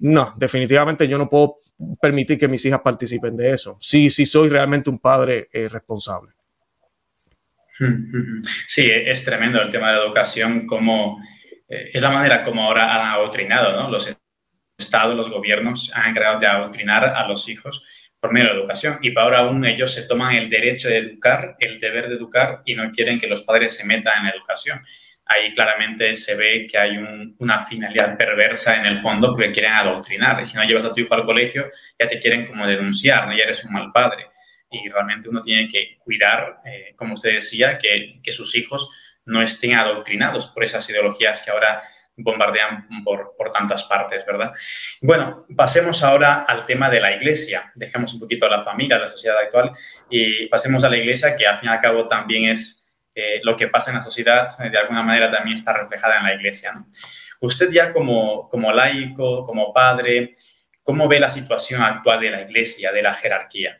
No, definitivamente yo no puedo permitir que mis hijas participen de eso. Sí, sí soy realmente un padre eh, responsable. Sí, es tremendo el tema de la educación, como eh, es la manera como ahora han adoctrinado, ¿no? Los estados, los gobiernos han encargado de adoctrinar a los hijos por medio de la educación. Y ahora aún ellos se toman el derecho de educar, el deber de educar y no quieren que los padres se metan en la educación. Ahí claramente se ve que hay una finalidad perversa en el fondo porque quieren adoctrinar. Y si no llevas a tu hijo al colegio, ya te quieren como denunciar, ¿no? ya eres un mal padre y realmente uno tiene que cuidar, eh, como usted decía, que, sus hijos no estén adoctrinados por esas ideologías que ahora bombardean por, por, tantas partes, ¿verdad? Bueno, pasemos ahora al tema de la iglesia. Dejemos un poquito la familia, la sociedad actual y pasemos a la iglesia, que al fin y al cabo también es eh, lo que pasa en la sociedad, de alguna manera también está reflejada en la iglesia. Usted ya como, como laico, como padre, ¿cómo ve la situación actual de la iglesia, de la jerarquía?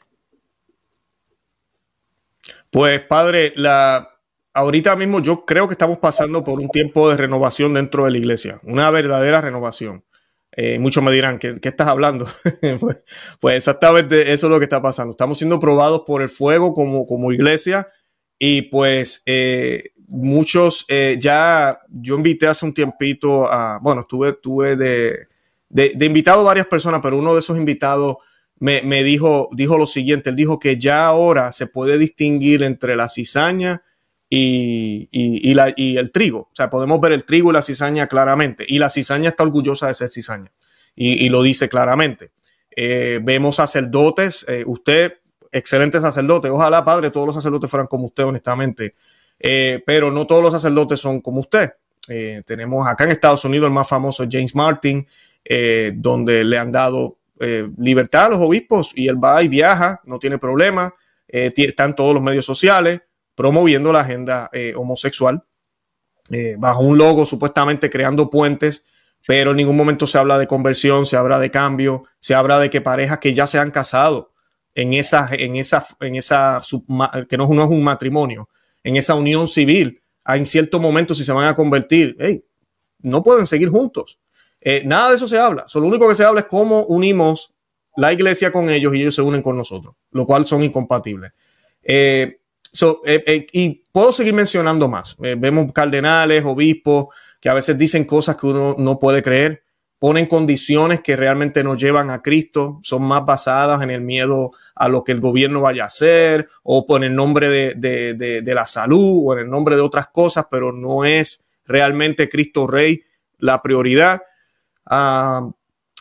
Pues padre, la, ahorita mismo yo creo que estamos pasando por un tiempo de renovación dentro de la iglesia, una verdadera renovación. Eh, muchos me dirán, ¿qué, estás hablando? Pues, pues, exactamente eso es lo que está pasando. Estamos siendo probados por el fuego como, como iglesia y pues eh, muchos eh, ya, yo invité hace un tiempito a, bueno, estuve, tuve de, de, de invitado varias personas, pero uno de esos invitados me, dijo, dijo lo siguiente, él dijo que ya ahora se puede distinguir entre la cizaña y, y, la, y, el trigo. O sea, podemos ver el trigo y la cizaña claramente. Y la cizaña está orgullosa de ser cizaña. Y, lo dice claramente. Eh, vemos sacerdotes, eh, usted, excelente sacerdote. Ojalá, padre, todos los sacerdotes fueran como usted, honestamente. Eh, pero no todos los sacerdotes son como usted. tenemos acá en Estados Unidos el más famoso James Martin, donde le han dado libertad a los obispos y él va y viaja, no tiene problema, está en todos los medios sociales promoviendo la agenda eh, homosexual, bajo un logo supuestamente creando puentes, pero en ningún momento se habla de conversión, se habla de cambio, se habla de que parejas que ya se han casado en esa, en esa, en esa, que no, es un matrimonio, en esa unión civil, en cierto momento si se van a convertir, no pueden seguir juntos. Eh, nada de eso se habla. So, lo único que se habla es cómo unimos la iglesia con ellos y ellos se unen con nosotros, lo cual son incompatibles. Eh, eh, y puedo seguir mencionando más. vemos cardenales, obispos, que a veces dicen cosas que uno no puede creer, ponen condiciones que realmente nos llevan a Cristo, son más basadas en el miedo a lo que el gobierno vaya a hacer, o por el nombre de, la salud, o en el nombre de otras cosas, pero no es realmente Cristo Rey la prioridad. Ah,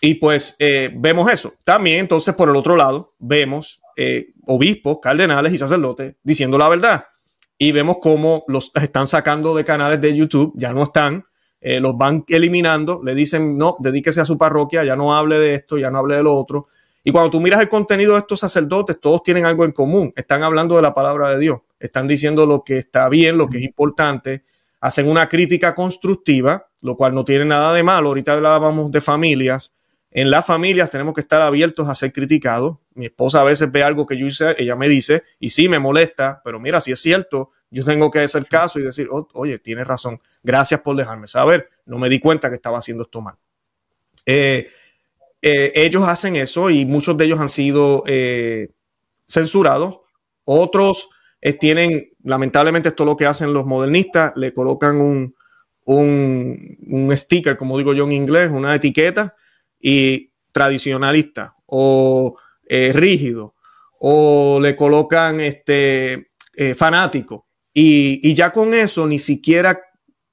y pues eh, vemos eso. También entonces por el otro lado vemos eh, obispos, cardenales y sacerdotes diciendo la verdad. Y vemos cómo los están sacando de canales de YouTube, ya no están, eh, los van eliminando, le dicen, no, dedíquese a su parroquia, ya no hable de esto, ya no hable de lo otro. Y cuando tú miras el contenido de estos sacerdotes, todos tienen algo en común, están hablando de la palabra de Dios, están diciendo lo que está bien, lo que es importante, hacen una crítica constructiva, lo cual no tiene nada de malo. Ahorita hablábamos de familias. En las familias tenemos que estar abiertos a ser criticados. Mi esposa a veces ve algo que yo hice, ella me dice, y sí me molesta, pero mira, si es cierto, yo tengo que hacer caso y decir, oh, oye, tienes razón, gracias por dejarme saber, no me di cuenta que estaba haciendo esto mal. Eh, eh, ellos hacen eso y muchos de ellos han sido eh, censurados, otros tienen, lamentablemente esto es lo que hacen los modernistas, le colocan un, un, sticker, como digo yo en inglés, una etiqueta, y tradicionalista o eh, rígido, o le colocan este, eh, fanático. Y, y, ya con eso ni siquiera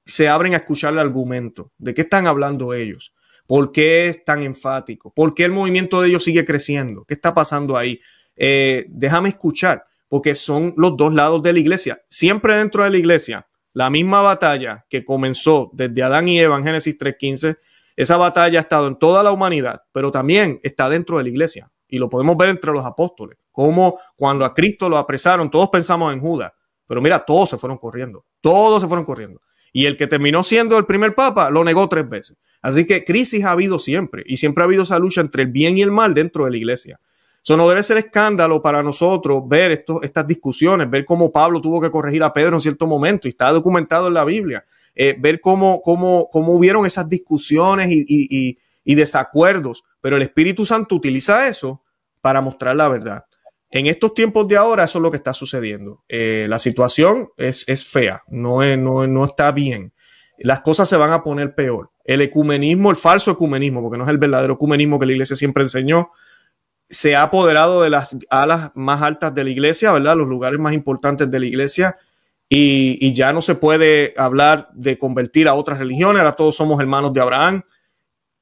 se abren a escuchar el argumento. ¿De qué están hablando ellos? ¿Por qué es tan enfático? ¿Por qué el movimiento de ellos sigue creciendo? ¿Qué está pasando ahí? Eh, déjame escuchar porque son los dos lados de la iglesia. Siempre dentro de la iglesia, la misma batalla que comenzó desde Adán y Eva en Génesis 3.15, esa batalla ha estado en toda la humanidad, pero también está dentro de la iglesia. Y lo podemos ver entre los apóstoles, como cuando a Cristo lo apresaron, todos pensamos en Judas, pero mira, todos se fueron corriendo, todos se fueron corriendo. Y el que terminó siendo el primer papa lo negó tres veces. Así que crisis ha habido siempre y siempre ha habido esa lucha entre el bien y el mal dentro de la iglesia. Eso no debe ser escándalo para nosotros ver esto, estas discusiones, ver cómo Pablo tuvo que corregir a Pedro en cierto momento y está documentado en la Biblia, eh, ver cómo, cómo, cómo hubieron esas discusiones y, desacuerdos, pero el Espíritu Santo utiliza eso para mostrar la verdad. En estos tiempos de ahora, eso es lo que está sucediendo. Eh, la situación es, es fea, no, no, no está bien. Las cosas se van a poner peor. El ecumenismo, el falso ecumenismo, porque no es el verdadero ecumenismo que la iglesia siempre enseñó, se ha apoderado de las alas más altas de la iglesia, ¿verdad? Los lugares más importantes de la iglesia. Y, ya no se puede hablar de convertir a otras religiones, ahora todos somos hermanos de Abraham.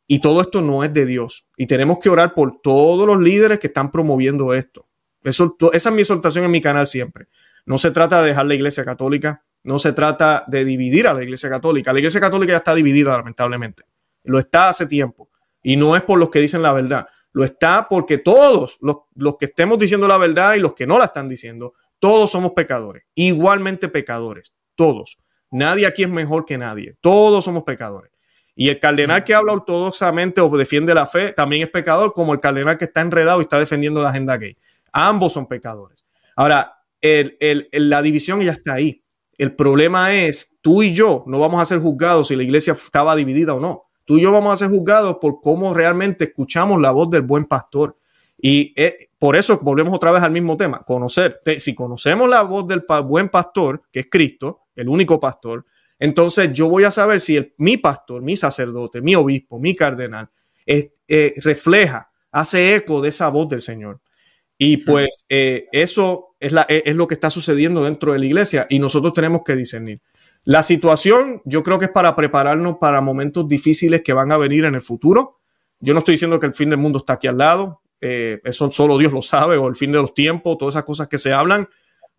Y todo esto no es de Dios. Y tenemos que orar por todos los líderes que están promoviendo esto. Esa es mi exhortación en mi canal siempre. No se trata de dejar la iglesia católica, no se trata de dividir a la iglesia católica. La iglesia católica ya está dividida, lamentablemente. Lo está hace tiempo. Y no es por los que dicen la verdad. Lo está porque todos los, que estemos diciendo la verdad y los que no la están diciendo, todos somos pecadores, igualmente pecadores, todos. Nadie aquí es mejor que nadie, todos somos pecadores. Y el cardenal que habla ortodoxamente o defiende la fe también es pecador, como el cardenal que está enredado y está defendiendo la agenda gay. Ambos son pecadores. Ahora, la división ya está ahí. El problema es, tú y yo no vamos a ser juzgados si la iglesia estaba dividida o no. Tú y yo vamos a ser juzgados por cómo realmente escuchamos la voz del buen pastor. Y eh, por eso volvemos otra vez al mismo tema, conocer. Si conocemos la voz del buen pastor, que es Cristo, el único pastor, entonces yo voy a saber si mi pastor, mi sacerdote, mi obispo, mi cardenal, eh, refleja, hace eco de esa voz del Señor. Y pues eh, eso es, la, es lo que está sucediendo dentro de la iglesia y nosotros tenemos que discernir. La situación yo creo que es para prepararnos para momentos difíciles que van a venir en el futuro. Yo no estoy diciendo que el fin del mundo está aquí al lado, eh, eso solo Dios lo sabe, o el fin de los tiempos, todas esas cosas que se hablan,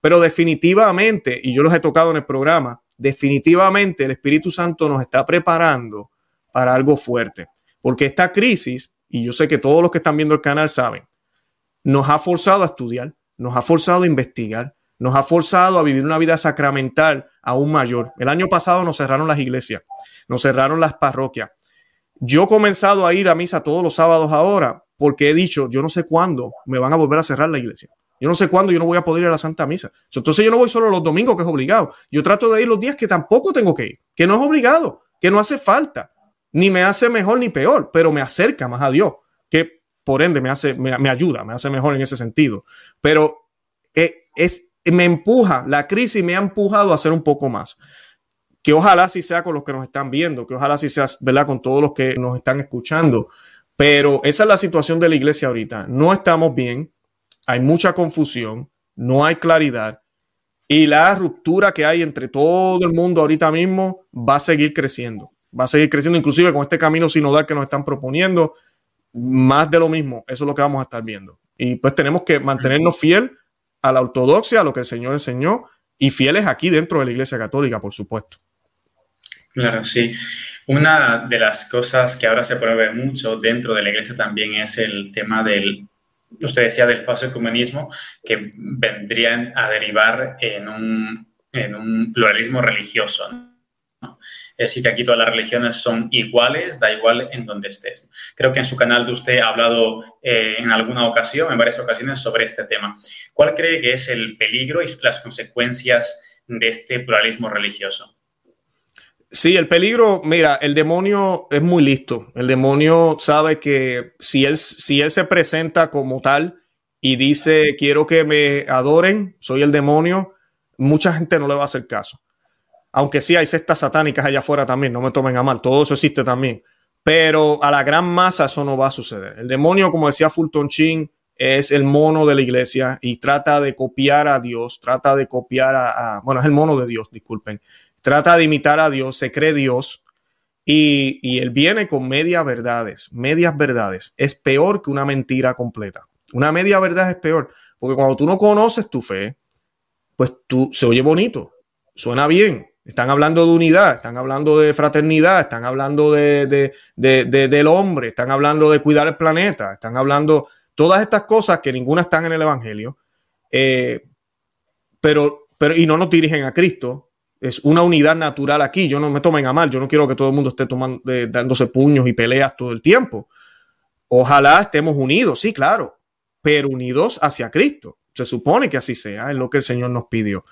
pero definitivamente, y yo los he tocado en el programa, definitivamente el Espíritu Santo nos está preparando para algo fuerte, porque esta crisis, y yo sé que todos los que están viendo el canal saben, nos ha forzado a estudiar, nos ha forzado a investigar, nos ha forzado a vivir una vida sacramental aún mayor. El año pasado nos cerraron las iglesias, nos cerraron las parroquias. Yo he comenzado a ir a misa todos los sábados ahora porque he dicho, yo no sé cuándo me van a volver a cerrar la iglesia. Yo no sé cuándo yo no voy a poder ir a la Santa Misa. Entonces yo no voy solo los domingos, que es obligado. Yo trato de ir los días que tampoco tengo que ir, que no es obligado, que no hace falta. ni me hace mejor ni peor, pero me acerca más a Dios, que por ende me hace, me, ayuda, me hace mejor en ese sentido. Pero eh, es, me empuja, la crisis me ha empujado a hacer un poco más. Que ojalá así sea con los que nos están viendo, que ojalá así sea, ¿verdad? Con todos los que nos están escuchando. Pero esa es la situación de la iglesia ahorita. No estamos bien, hay mucha confusión, no hay claridad y la ruptura que hay entre todo el mundo ahorita mismo va a seguir creciendo. Va a seguir creciendo, inclusive con este camino sinodal que nos están proponiendo, más de lo mismo. Eso es lo que vamos a estar viendo. Y pues tenemos que mantenernos fiel a la ortodoxia, a lo que el Señor enseñó, y fieles aquí dentro de la Iglesia Católica, por supuesto. Claro, sí. Una de las cosas que ahora se puede ver mucho dentro de la Iglesia también es el tema del usted decía del falso ecumenismo, que vendrían a derivar en un, en un pluralismo religioso. Es decir, que aquí todas las religiones son iguales, da igual en donde estés. Creo que en su canal de usted ha hablado eh, en alguna ocasión, en varias ocasiones, sobre este tema. ¿Cuál cree que es el peligro y las consecuencias de este pluralismo religioso? Sí, el peligro, mira, el demonio es muy listo. El demonio sabe que si él, si él se presenta como tal y dice, quiero que me adoren, soy el demonio, mucha gente no le va a hacer caso. Aunque sí hay cestas satánicas allá afuera también, no me tomen a mal, todo eso existe también. Pero a la gran masa eso no va a suceder. El demonio, como decía Fulton Chin, es el mono de la iglesia y trata de copiar a Dios, trata de copiar a, a bueno, es el mono de Dios, disculpen trata de imitar a Dios, se cree Dios y, él viene con medias verdades. Medias verdades es peor que una mentira completa. Una media verdad es peor, porque cuando tú no conoces tu fe, pues tú se oye bonito, suena bien. Están hablando de unidad, están hablando de fraternidad, están hablando de, del hombre, están hablando de cuidar el planeta, están hablando todas estas cosas que ninguna están en el Evangelio, eh, pero, pero y no nos dirigen a Cristo, es una unidad natural aquí. Yo no me tomen a mal, yo no quiero que todo el mundo esté tomando, dándose puños y peleas todo el tiempo. Ojalá estemos unidos, sí, claro, pero unidos hacia Cristo. Se supone que así sea, es lo que el Señor nos pidió.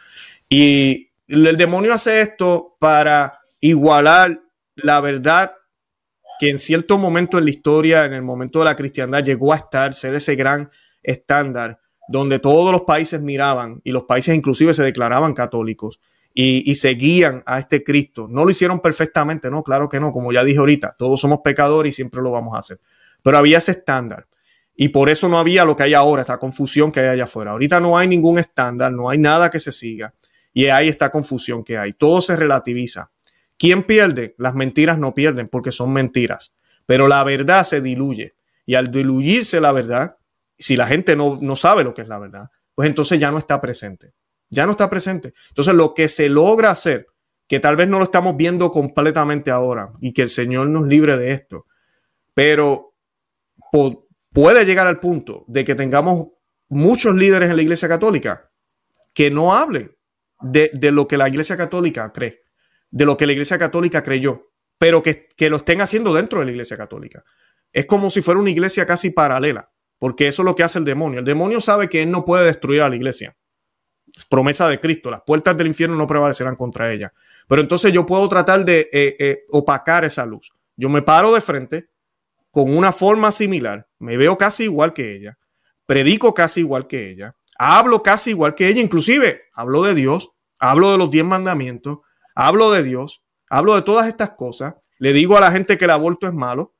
Y el demonio hace esto para igualar la verdad que en cierto momento en la historia, en el momento de la cristiandad, llegó a estar, ser ese gran estándar donde todos los países miraban y los países inclusive se declaraban católicos y, seguían a este Cristo. No lo hicieron perfectamente, no, claro que no, como ya dije ahorita, todos somos pecadores y siempre lo vamos a hacer. Pero había ese estándar. Y por eso no había lo que hay ahora, esta confusión que hay allá afuera. Ahorita no hay ningún estándar, no hay nada que se siga. Y hay esta confusión que hay. Todo se relativiza. ¿Quién pierde? Las mentiras no pierden porque son mentiras. Pero la verdad se diluye. Y al diluirse la verdad, si la gente no, no sabe lo que es la verdad, pues entonces ya no está presente ya no está presente. Entonces, lo que se logra hacer, que tal vez no lo estamos viendo completamente ahora y que el Señor nos libre de esto, pero puede llegar al punto de que tengamos muchos líderes en la Iglesia Católica que no hablen de, lo que la Iglesia Católica cree, de lo que la Iglesia Católica creyó, pero que, que lo estén haciendo dentro de la Iglesia Católica. Es como si fuera una iglesia casi paralela, porque eso es lo que hace el demonio. El demonio sabe que él no puede destruir a la iglesia promesa de Cristo, las puertas del infierno no prevalecerán contra ella. Pero entonces yo puedo tratar de eh, eh, opacar esa luz. Yo me paro de frente con una forma similar, me veo casi igual que ella, predico casi igual que ella, hablo casi igual que ella, inclusive hablo de Dios, hablo de los diez mandamientos, hablo de Dios, hablo de todas estas cosas, le digo a la gente que el aborto es malo,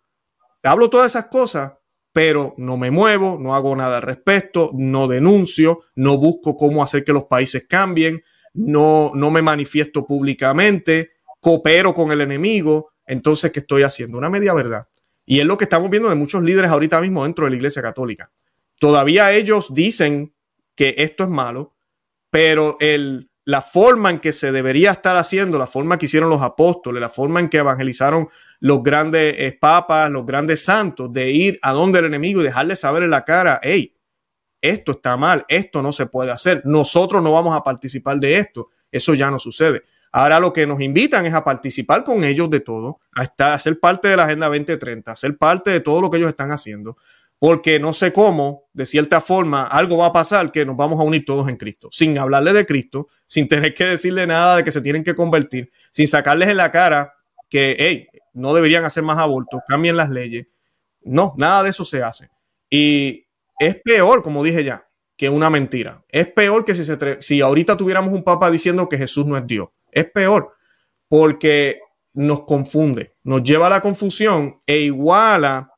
hablo todas esas cosas, pero no me muevo, no hago nada al respecto, no denuncio, no busco cómo hacer que los países cambien, no, no me manifiesto públicamente, coopero con el enemigo. Entonces, ¿qué estoy haciendo? Una media verdad. Y es lo que estamos viendo de muchos líderes ahorita mismo dentro de la Iglesia Católica. Todavía ellos dicen que esto es malo, pero el, la forma en que se debería estar haciendo, la forma que hicieron los apóstoles, la forma en que evangelizaron los grandes eh, papas, los grandes santos, de ir a donde el enemigo y dejarle saber en la cara, hey, esto está mal, esto no se puede hacer, nosotros no vamos a participar de esto, eso ya no sucede. Ahora lo que nos invitan es a participar con ellos de todo, a, a ser parte de la Agenda 2030, a ser parte de todo lo que ellos están haciendo, porque no sé cómo, de cierta forma, algo va a pasar que nos vamos a unir todos en Cristo, sin hablarle de Cristo, sin tener que decirle nada de que se tienen que convertir, sin sacarles en la cara que, hey, no deberían hacer más abortos, cambien las leyes. No, nada de eso se hace. Y es peor, como dije ya, que una mentira. Es peor que si, se si ahorita tuviéramos un papa diciendo que Jesús no es Dios. Es peor porque nos confunde, nos lleva a la confusión e iguala,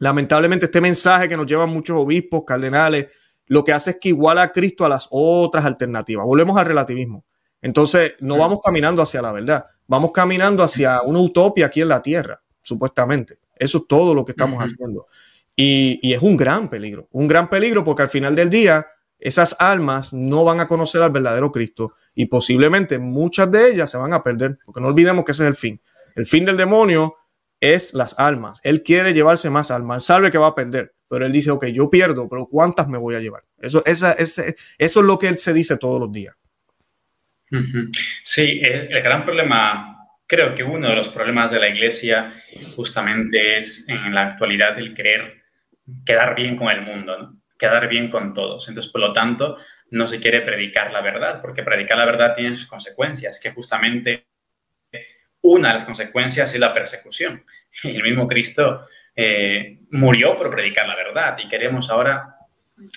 lamentablemente, este mensaje que nos llevan muchos obispos, cardenales, lo que hace es que iguala a Cristo a las otras alternativas. Volvemos al relativismo. Entonces, no vamos caminando hacia la verdad, vamos caminando hacia una utopía aquí en la tierra, supuestamente. Eso es todo lo que estamos haciendo. Y, y, es un gran peligro, un gran peligro porque al final del día esas almas no van a conocer al verdadero Cristo y posiblemente muchas de ellas se van a perder, porque no olvidemos que ese es el fin. El fin del demonio es las almas. Él quiere llevarse más almas. sabe que va a perder, pero él dice, ok, yo pierdo, pero ¿cuántas me voy a llevar? Eso, esa, ese, eso es lo que él se dice todos los días. Sí, el, gran problema, creo que uno de los problemas de la iglesia justamente es en la actualidad el querer quedar bien con el mundo, quedar bien con todos. Entonces, por lo tanto, no se quiere predicar la verdad, porque predicar la verdad tiene sus consecuencias, que justamente una de las consecuencias es la persecución. El mismo Cristo eh, murió por predicar la verdad y queremos ahora,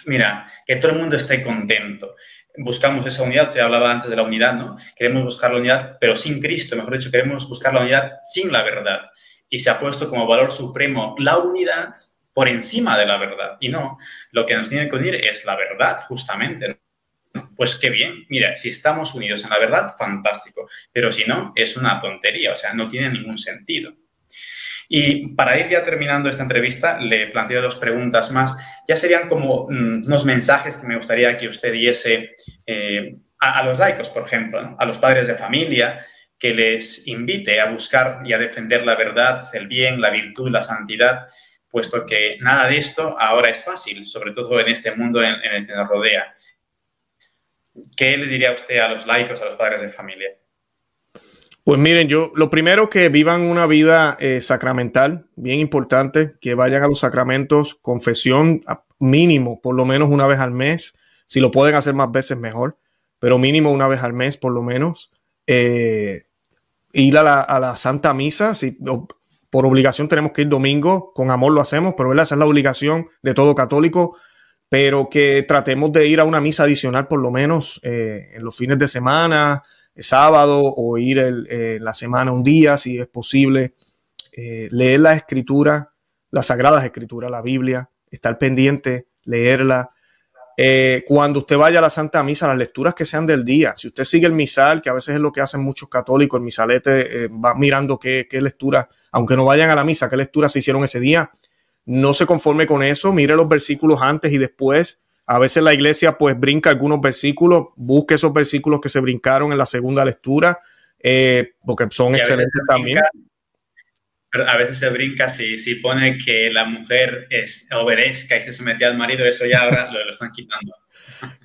mira, que todo el mundo esté contento. Buscamos esa unidad, te hablaba antes de la unidad, ¿no? Queremos buscar la unidad, pero sin Cristo, mejor dicho, queremos buscar la unidad sin la verdad. Y se ha puesto como valor supremo la unidad por encima de la verdad. Y no, lo que nos tiene que unir es la verdad, justamente. Pues qué bien, mira, si estamos unidos en la verdad, fantástico, pero si no, es una tontería, o sea, no tiene ningún sentido. Y para ir ya terminando esta entrevista, le planteo dos preguntas más. Ya serían como mm, unos mensajes que me gustaría que usted diese eh, a, los laicos, por ejemplo, a los padres de familia, que les invite a buscar y a defender la verdad, el bien, la virtud, la santidad puesto que nada de esto ahora es fácil, sobre todo en este mundo en, el que nos rodea. ¿Qué le diría usted a los laicos, a los padres de familia? Pues miren, yo lo primero que vivan una vida eh, sacramental, bien importante, que vayan a los sacramentos, confesión mínimo, por lo menos una vez al mes. Si lo pueden hacer más veces, mejor, pero mínimo una vez al mes, por lo menos. Eh, ir a la, Santa Misa, si, por obligación tenemos que ir domingo, con amor lo hacemos, pero esa es la obligación de todo católico, pero que tratemos de ir a una misa adicional por lo menos eh, en los fines de semana, sábado o ir eh, la semana un día si es posible, eh, leer la escritura, las sagradas escrituras, la Biblia, estar pendiente, leerla, cuando usted vaya a la Santa Misa, las lecturas que sean del día. Si usted sigue el misal, que a veces es lo que hacen muchos católicos, el misalete va mirando qué, qué lectura, aunque no vayan a la misa, qué lecturas se hicieron ese día. No se conforme con eso, mire los versículos antes y después. A veces la iglesia pues brinca algunos versículos, busque esos versículos que se brincaron en la segunda lectura, eh, porque son excelentes también a veces se brinca si, si pone que la mujer es, obedezca y se somete al marido, eso ya ahora lo, están quitando.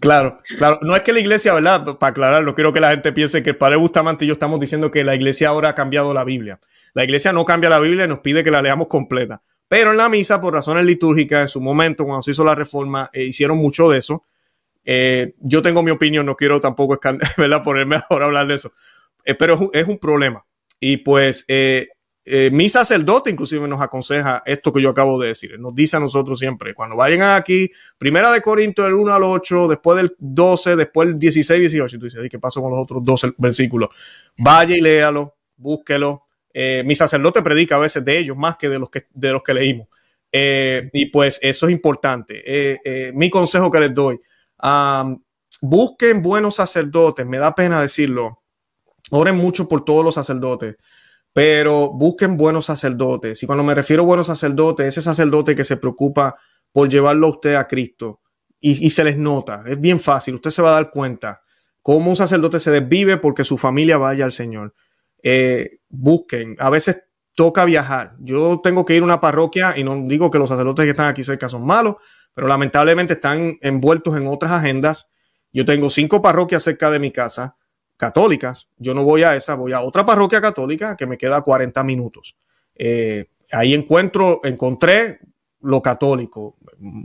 Claro, claro. No es que la iglesia, ¿verdad? Para aclarar, no quiero que la gente piense que el padre Bustamante y yo estamos diciendo que la iglesia ahora ha cambiado la Biblia. La iglesia no cambia la Biblia, nos pide que la leamos completa. Pero en la misa, por razones litúrgicas, en su momento, cuando se hizo la reforma, eh, hicieron mucho de eso. Eh, yo tengo mi opinión, no quiero tampoco ¿verdad? ponerme ahora a hablar de eso. Eh, pero es un, problema. Y pues mi sacerdote inclusive nos aconseja esto que yo acabo de decir. Nos dice a nosotros siempre, cuando vayan aquí, primera de Corinto del 1 al 8, después del 12, después del 16, 18, y tú dices, ¿qué pasó con los otros 12 versículos? Vaya y léalo, búsquelo. Eh, mi sacerdote predica a veces de ellos más que de los que, de los que leímos. Eh, y pues eso es importante. mi consejo que les doy, busquen buenos sacerdotes, me da pena decirlo. Oren mucho por todos los sacerdotes pero busquen buenos sacerdotes. Y cuando me refiero a buenos sacerdotes, ese sacerdote que se preocupa por llevarlo a usted a Cristo y, se les nota, es bien fácil, usted se va a dar cuenta cómo un sacerdote se desvive porque su familia vaya al Señor. Eh, busquen, a veces toca viajar. Yo tengo que ir a una parroquia y no digo que los sacerdotes que están aquí cerca son malos, pero lamentablemente están envueltos en otras agendas. Yo tengo cinco parroquias cerca de mi casa católicas. Yo no voy a esa, voy a otra parroquia católica que me queda 40 minutos. Eh, ahí encuentro, encontré lo católico,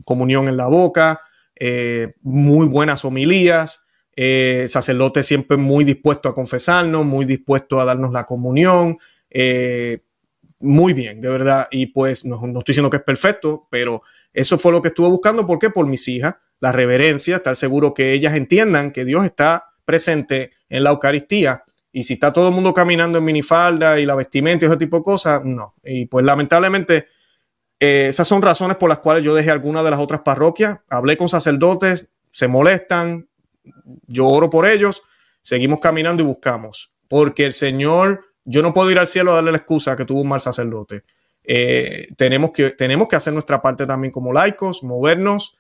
comunión en la boca, eh, muy buenas homilías, eh, sacerdote siempre muy dispuesto a confesarnos, muy dispuesto a darnos la comunión, muy bien, de verdad. Y pues no, no, estoy diciendo que es perfecto, pero eso fue lo que estuve buscando. ¿Por qué? Por mis hijas, la reverencia, estar seguro que ellas entiendan que Dios está presente en la Eucaristía. Y si está todo el mundo caminando en minifalda y la vestimenta y ese tipo de cosas, no. Y pues lamentablemente eh, esas son razones por las cuales yo dejé algunas de las otras parroquias. Hablé con sacerdotes, se molestan, yo oro por ellos, seguimos caminando y buscamos. Porque el Señor yo no puedo ir al cielo a darle la excusa que tuvo un mal sacerdote. Eh, tenemos, que, tenemos que hacer nuestra parte también como laicos, movernos,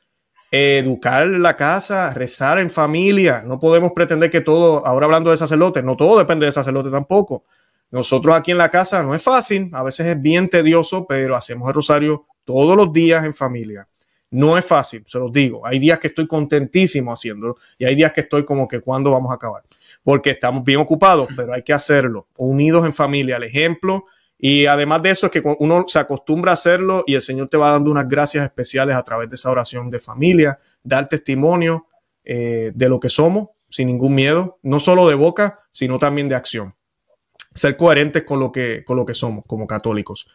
educar la casa, rezar en familia. No podemos pretender que todo, ahora hablando de sacerdote, no todo depende de sacerdote tampoco. Nosotros aquí en la casa no es fácil, a veces es bien tedioso, pero hacemos el rosario todos los días en familia. No es fácil, se los digo. Hay días que estoy contentísimo haciéndolo y hay días que estoy como que cuando vamos a acabar porque estamos bien ocupados, pero hay que hacerlo, unidos en familia, el ejemplo. Y además de eso es que uno se acostumbra a hacerlo y el Señor te va dando unas gracias especiales a través de esa oración de familia, dar testimonio eh, de lo que somos sin ningún miedo, no solo de boca, sino también de acción. Ser coherentes con lo que, con lo que somos como católicos.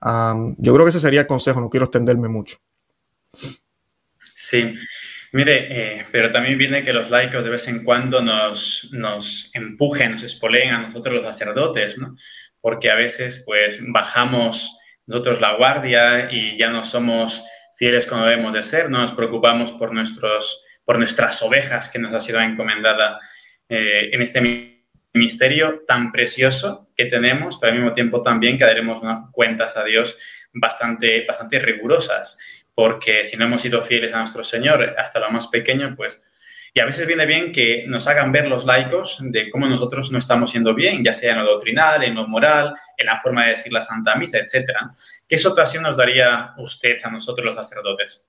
yo creo que ese sería el consejo, no quiero extenderme mucho. Sí, Mire, eh, pero también viene que los laicos de vez en cuando nos, nos empujen, nos espoleen a nosotros los sacerdotes, ¿no? Porque a veces, pues, bajamos nosotros la guardia y ya no somos fieles como debemos de ser, no nos preocupamos por, nuestros, por nuestras ovejas que nos ha sido encomendada eh, en este ministerio tan precioso que tenemos, pero al mismo tiempo también que daremos cuentas a Dios bastante, bastante rigurosas porque si no hemos sido fieles a nuestro Señor hasta lo más pequeño, pues... Y a veces viene bien que nos hagan ver los laicos de cómo nosotros no estamos siendo bien, ya sea en lo doctrinal, en lo moral, en la forma de decir la Santa Misa, etc. ¿Qué situación nos daría usted a nosotros los sacerdotes?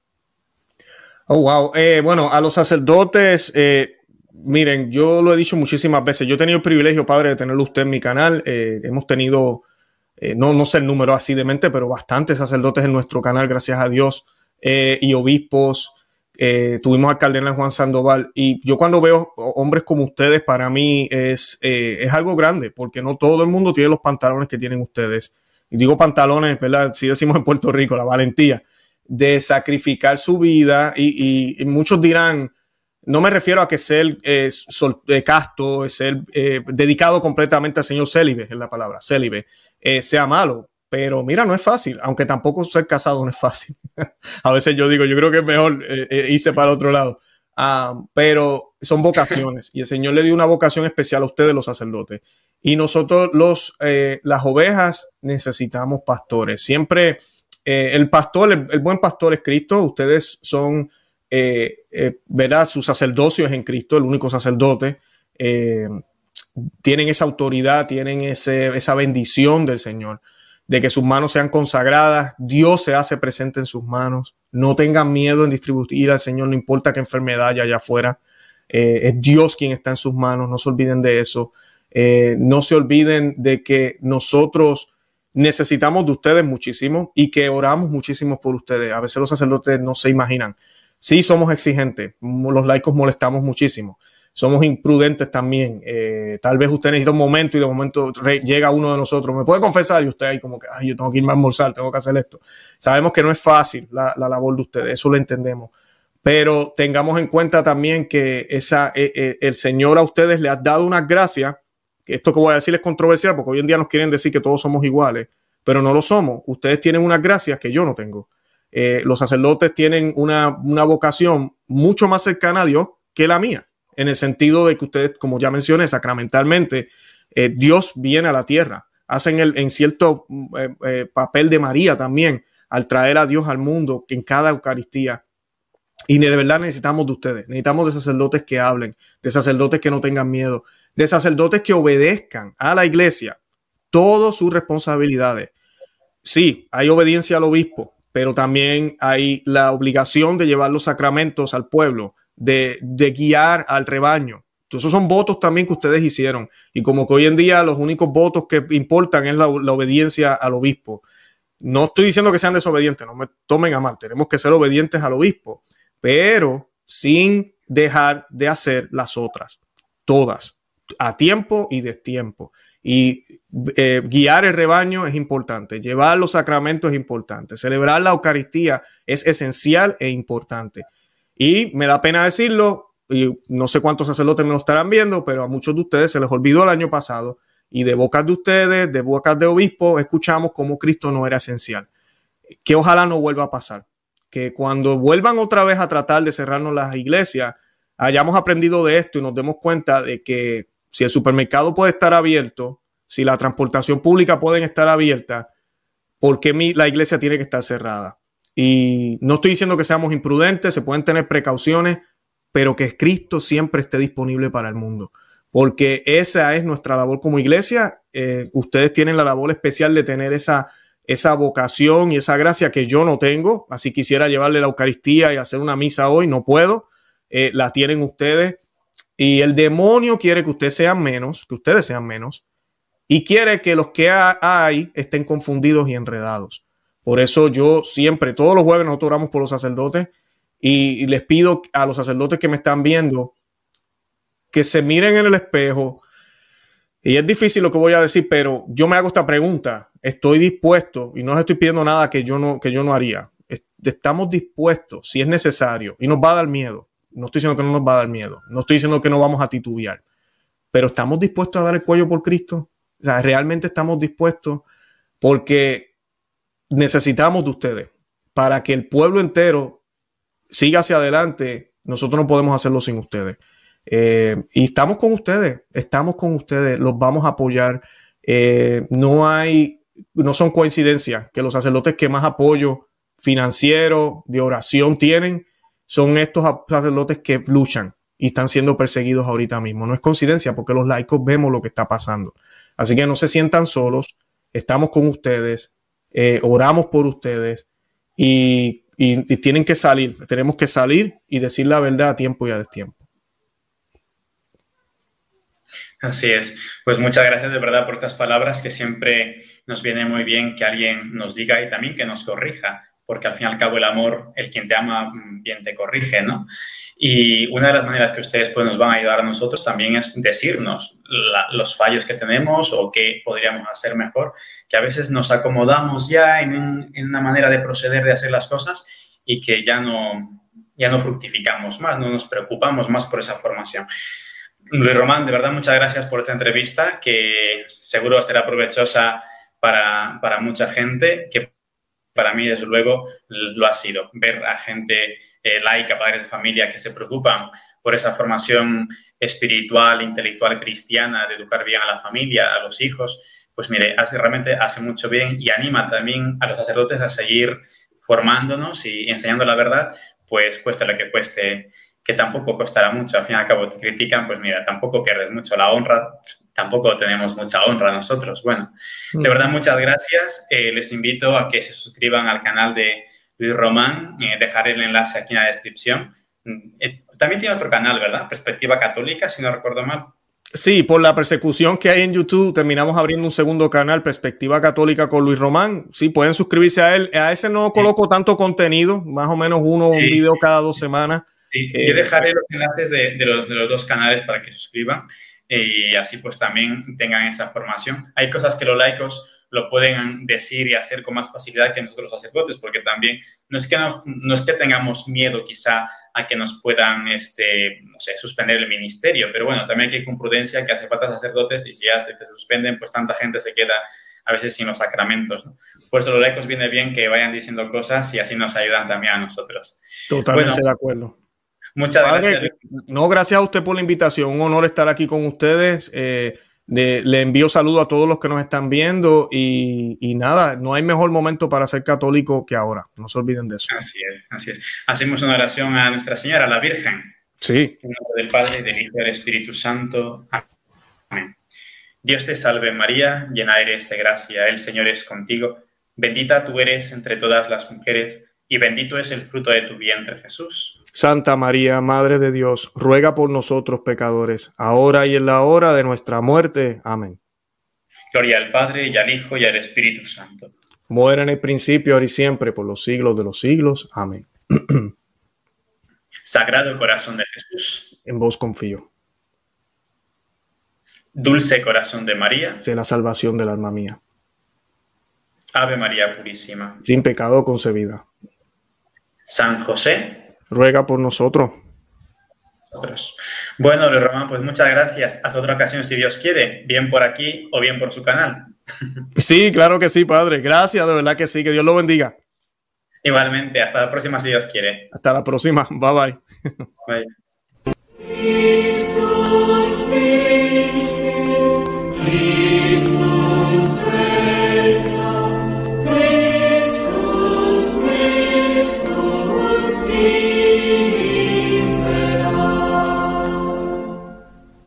Oh, wow. Eh, bueno, a los sacerdotes, eh, miren, yo lo he dicho muchísimas veces. Yo he tenido el privilegio, padre, de tenerlo usted en mi canal. Eh, hemos tenido, no, no sé el número así de mente, pero bastantes sacerdotes en nuestro canal, gracias a Dios. Eh, y obispos. Eh, tuvimos al cardenal Juan Sandoval y yo cuando veo hombres como ustedes, para mí es, eh, es algo grande, porque no todo el mundo tiene los pantalones que tienen ustedes. Y digo pantalones, ¿verdad? Si decimos en Puerto Rico, la valentía de sacrificar su vida y, muchos dirán, no me refiero a que ser casto, ser dedicado completamente al Señor célibe, es la palabra, célibe, sea malo. Pero mira, no es fácil, aunque tampoco ser casado no es fácil. a veces yo digo, yo creo que es mejor eh, eh, irse para el otro lado. Ah, pero son vocaciones y el Señor le dio una vocación especial a ustedes, los sacerdotes. Y nosotros, los, eh, las ovejas, necesitamos pastores. Siempre el pastor, el, buen pastor es Cristo. Ustedes son, ¿verdad? Su sacerdocio es en Cristo, el único sacerdote. tienen esa autoridad, tienen ese, esa bendición del Señor de que sus manos sean consagradas, Dios se hace presente en sus manos, no tengan miedo en distribuir al Señor, no importa qué enfermedad haya allá afuera, eh, es Dios quien está en sus manos, no se olviden de eso, eh, no se olviden de que nosotros necesitamos de ustedes muchísimo y que oramos muchísimo por ustedes, a veces los sacerdotes no se imaginan, sí somos exigentes, los laicos molestamos muchísimo, somos imprudentes también. Eh, tal vez usted necesita un momento y de momento llega uno de nosotros, me puede confesar y usted ahí como que, ay, yo tengo que irme a almorzar, tengo que hacer esto. Sabemos que no es fácil la, labor de ustedes, eso lo entendemos. Pero tengamos en cuenta también que esa, eh, eh, el Señor a ustedes le ha dado una gracia, que esto que voy a decir es controversial porque hoy en día nos quieren decir que todos somos iguales, pero no lo somos. Ustedes tienen unas gracias que yo no tengo. los sacerdotes tienen una, una vocación mucho más cercana a Dios que la mía en el sentido de que ustedes, como ya mencioné, sacramentalmente, eh, Dios viene a la tierra, hacen el, en cierto eh, eh, papel de María también, al traer a Dios al mundo en cada Eucaristía. Y de verdad necesitamos de ustedes, necesitamos de sacerdotes que hablen, de sacerdotes que no tengan miedo, de sacerdotes que obedezcan a la iglesia todas sus responsabilidades. Sí, hay obediencia al obispo, pero también hay la obligación de llevar los sacramentos al pueblo, de, guiar al rebaño. esos son votos también que ustedes hicieron. Y como que hoy en día los únicos votos que importan es la, obediencia al obispo. No estoy diciendo que sean desobedientes, no me tomen a mal, tenemos que ser obedientes al obispo, pero sin dejar de hacer las otras, todas, a tiempo y destiempo. Y eh, guiar el rebaño es importante, llevar los sacramentos es importante, celebrar la Eucaristía es esencial e importante. Y me da pena decirlo, y no sé cuántos sacerdotes me lo estarán viendo, pero a muchos de ustedes se les olvidó el año pasado y de bocas de ustedes, de bocas de obispos, escuchamos cómo Cristo no era esencial. Que ojalá no vuelva a pasar. Que cuando vuelvan otra vez a tratar de cerrarnos las iglesias, hayamos aprendido de esto y nos demos cuenta de que si el supermercado puede estar abierto, si la transportación pública puede estar abierta, ¿por qué la iglesia tiene que estar cerrada? Y no estoy diciendo que seamos imprudentes, se pueden tener precauciones, pero que Cristo siempre esté disponible para el mundo. Porque esa es nuestra labor como iglesia. Eh, ustedes tienen la labor especial de tener esa, esa vocación y esa gracia que yo no tengo. Así quisiera llevarle la Eucaristía y hacer una misa hoy, no puedo. Eh, la tienen ustedes. Y el demonio quiere que ustedes sean menos, que ustedes sean menos. Y quiere que los que hay estén confundidos y enredados. Por eso yo siempre, todos los jueves nosotros oramos por los sacerdotes y, les pido a los sacerdotes que me están viendo que se miren en el espejo. Y es difícil lo que voy a decir, pero yo me hago esta pregunta. Estoy dispuesto y no les estoy pidiendo nada que yo no, que yo no haría. Estamos dispuestos, si es necesario, y nos va a dar miedo. No estoy diciendo que no nos va a dar miedo. No estoy diciendo que no vamos a titubear. Pero estamos dispuestos a dar el cuello por Cristo. O sea, realmente estamos dispuestos porque necesitamos de ustedes para que el pueblo entero siga hacia adelante. Nosotros no podemos hacerlo sin ustedes. Eh, y estamos con ustedes, estamos con ustedes, los vamos a apoyar. Eh, no hay, no son coincidencias que los sacerdotes que más apoyo financiero, de oración tienen, son estos sacerdotes que luchan y están siendo perseguidos ahorita mismo. No es coincidencia porque los laicos vemos lo que está pasando. Así que no se sientan solos, estamos con ustedes, eh, oramos por ustedes y, tienen que salir, tenemos que salir y decir la verdad a tiempo y a destiempo. Así es. Pues muchas gracias de verdad por estas palabras que siempre nos viene muy bien que alguien nos diga y también que nos corrija, porque al fin y al cabo el amor, el quien te ama mm, bien te corrige, ¿no? Y una de las maneras que ustedes pues, nos van a ayudar a nosotros también es decirnos los fallos que tenemos o qué podríamos hacer mejor, que a veces nos acomodamos ya en, una manera de proceder, de hacer las cosas y que ya no, ya no fructificamos más, no nos preocupamos más por esa formación. Luis Román, de verdad, muchas gracias por esta entrevista, que seguro será provechosa para, para mucha gente, que para mí, desde luego, lo ha sido. Ver a gente eh, laica, padres de familia que se preocupan por esa formación espiritual, intelectual, cristiana, de educar bien a la familia, a los hijos, pues mire, hace, realmente hace mucho bien y anima también a los sacerdotes a seguir formándonos y enseñando la verdad, pues cueste lo que cueste, que tampoco costará mucho. Al fin y al cabo te critican, pues mira, tampoco pierdes mucho la honra, tampoco tenemos mucha honra nosotros. Bueno, de mm. verdad, muchas gracias. Eh, les invito a que se suscriban al canal de Luis Román. Eh, dejaré el enlace aquí en la descripción. Mm, eh, también tiene otro canal, ¿verdad? Perspectiva Católica, si no recuerdo mal. Sí, por la persecución que hay en YouTube, terminamos abriendo un segundo canal, Perspectiva Católica con Luis Román. Sí, pueden suscribirse a él. A ese no coloco tanto contenido, más o menos uno, un video cada dos semanas. Sí, yo dejaré los enlaces de, los, de, los, dos canales para que suscriban y así pues también tengan esa formación. Hay cosas que los laicos lo pueden decir y hacer con más facilidad que nosotros los sacerdotes, porque también no es que, no, es que tengamos miedo quizá a que nos puedan, este, no sé, suspender el ministerio, pero bueno, también hay que ir con prudencia que hace falta sacerdotes y si ya se te suspenden, pues tanta gente se queda a veces sin los sacramentos. Por eso los laicos viene bien que vayan diciendo cosas y así nos ayudan también a nosotros. Totalmente de acuerdo. Muchas gracias. No, gracias a usted por la invitación. Un honor estar aquí con ustedes. Eh, le, envío saludos a todos los que nos están viendo y, nada, no hay mejor momento para ser católico que ahora. No se olviden de eso. Así es, así es. Hacemos una oración a Nuestra Señora, la Virgen. Sí. En nombre del Padre, del Hijo y del Espíritu Santo. Amén. Dios te salve María, llena eres de gracia, el Señor es contigo. Bendita tú eres entre todas las mujeres y bendito es el fruto de tu vientre Jesús. Santa María, Madre de Dios, ruega por nosotros pecadores, ahora y en la hora de nuestra muerte. Amén. Gloria al Padre y al Hijo y al Espíritu Santo. Muera en el principio, ahora y siempre, por los siglos de los siglos. Amén. Sagrado corazón de Jesús. En vos confío. Dulce corazón de María. Sé la salvación del alma mía. Ave María Purísima. Sin pecado concebida. San José. Ruega por nosotros. nosotros. Bueno, Luis Román, pues muchas gracias. Hasta otra ocasión, si Dios quiere, bien por aquí o bien por su canal. Sí, claro que sí, Padre. Gracias, de verdad que sí. Que Dios lo bendiga. Igualmente, hasta la próxima, si Dios quiere. Hasta la próxima. Bye bye. Bye.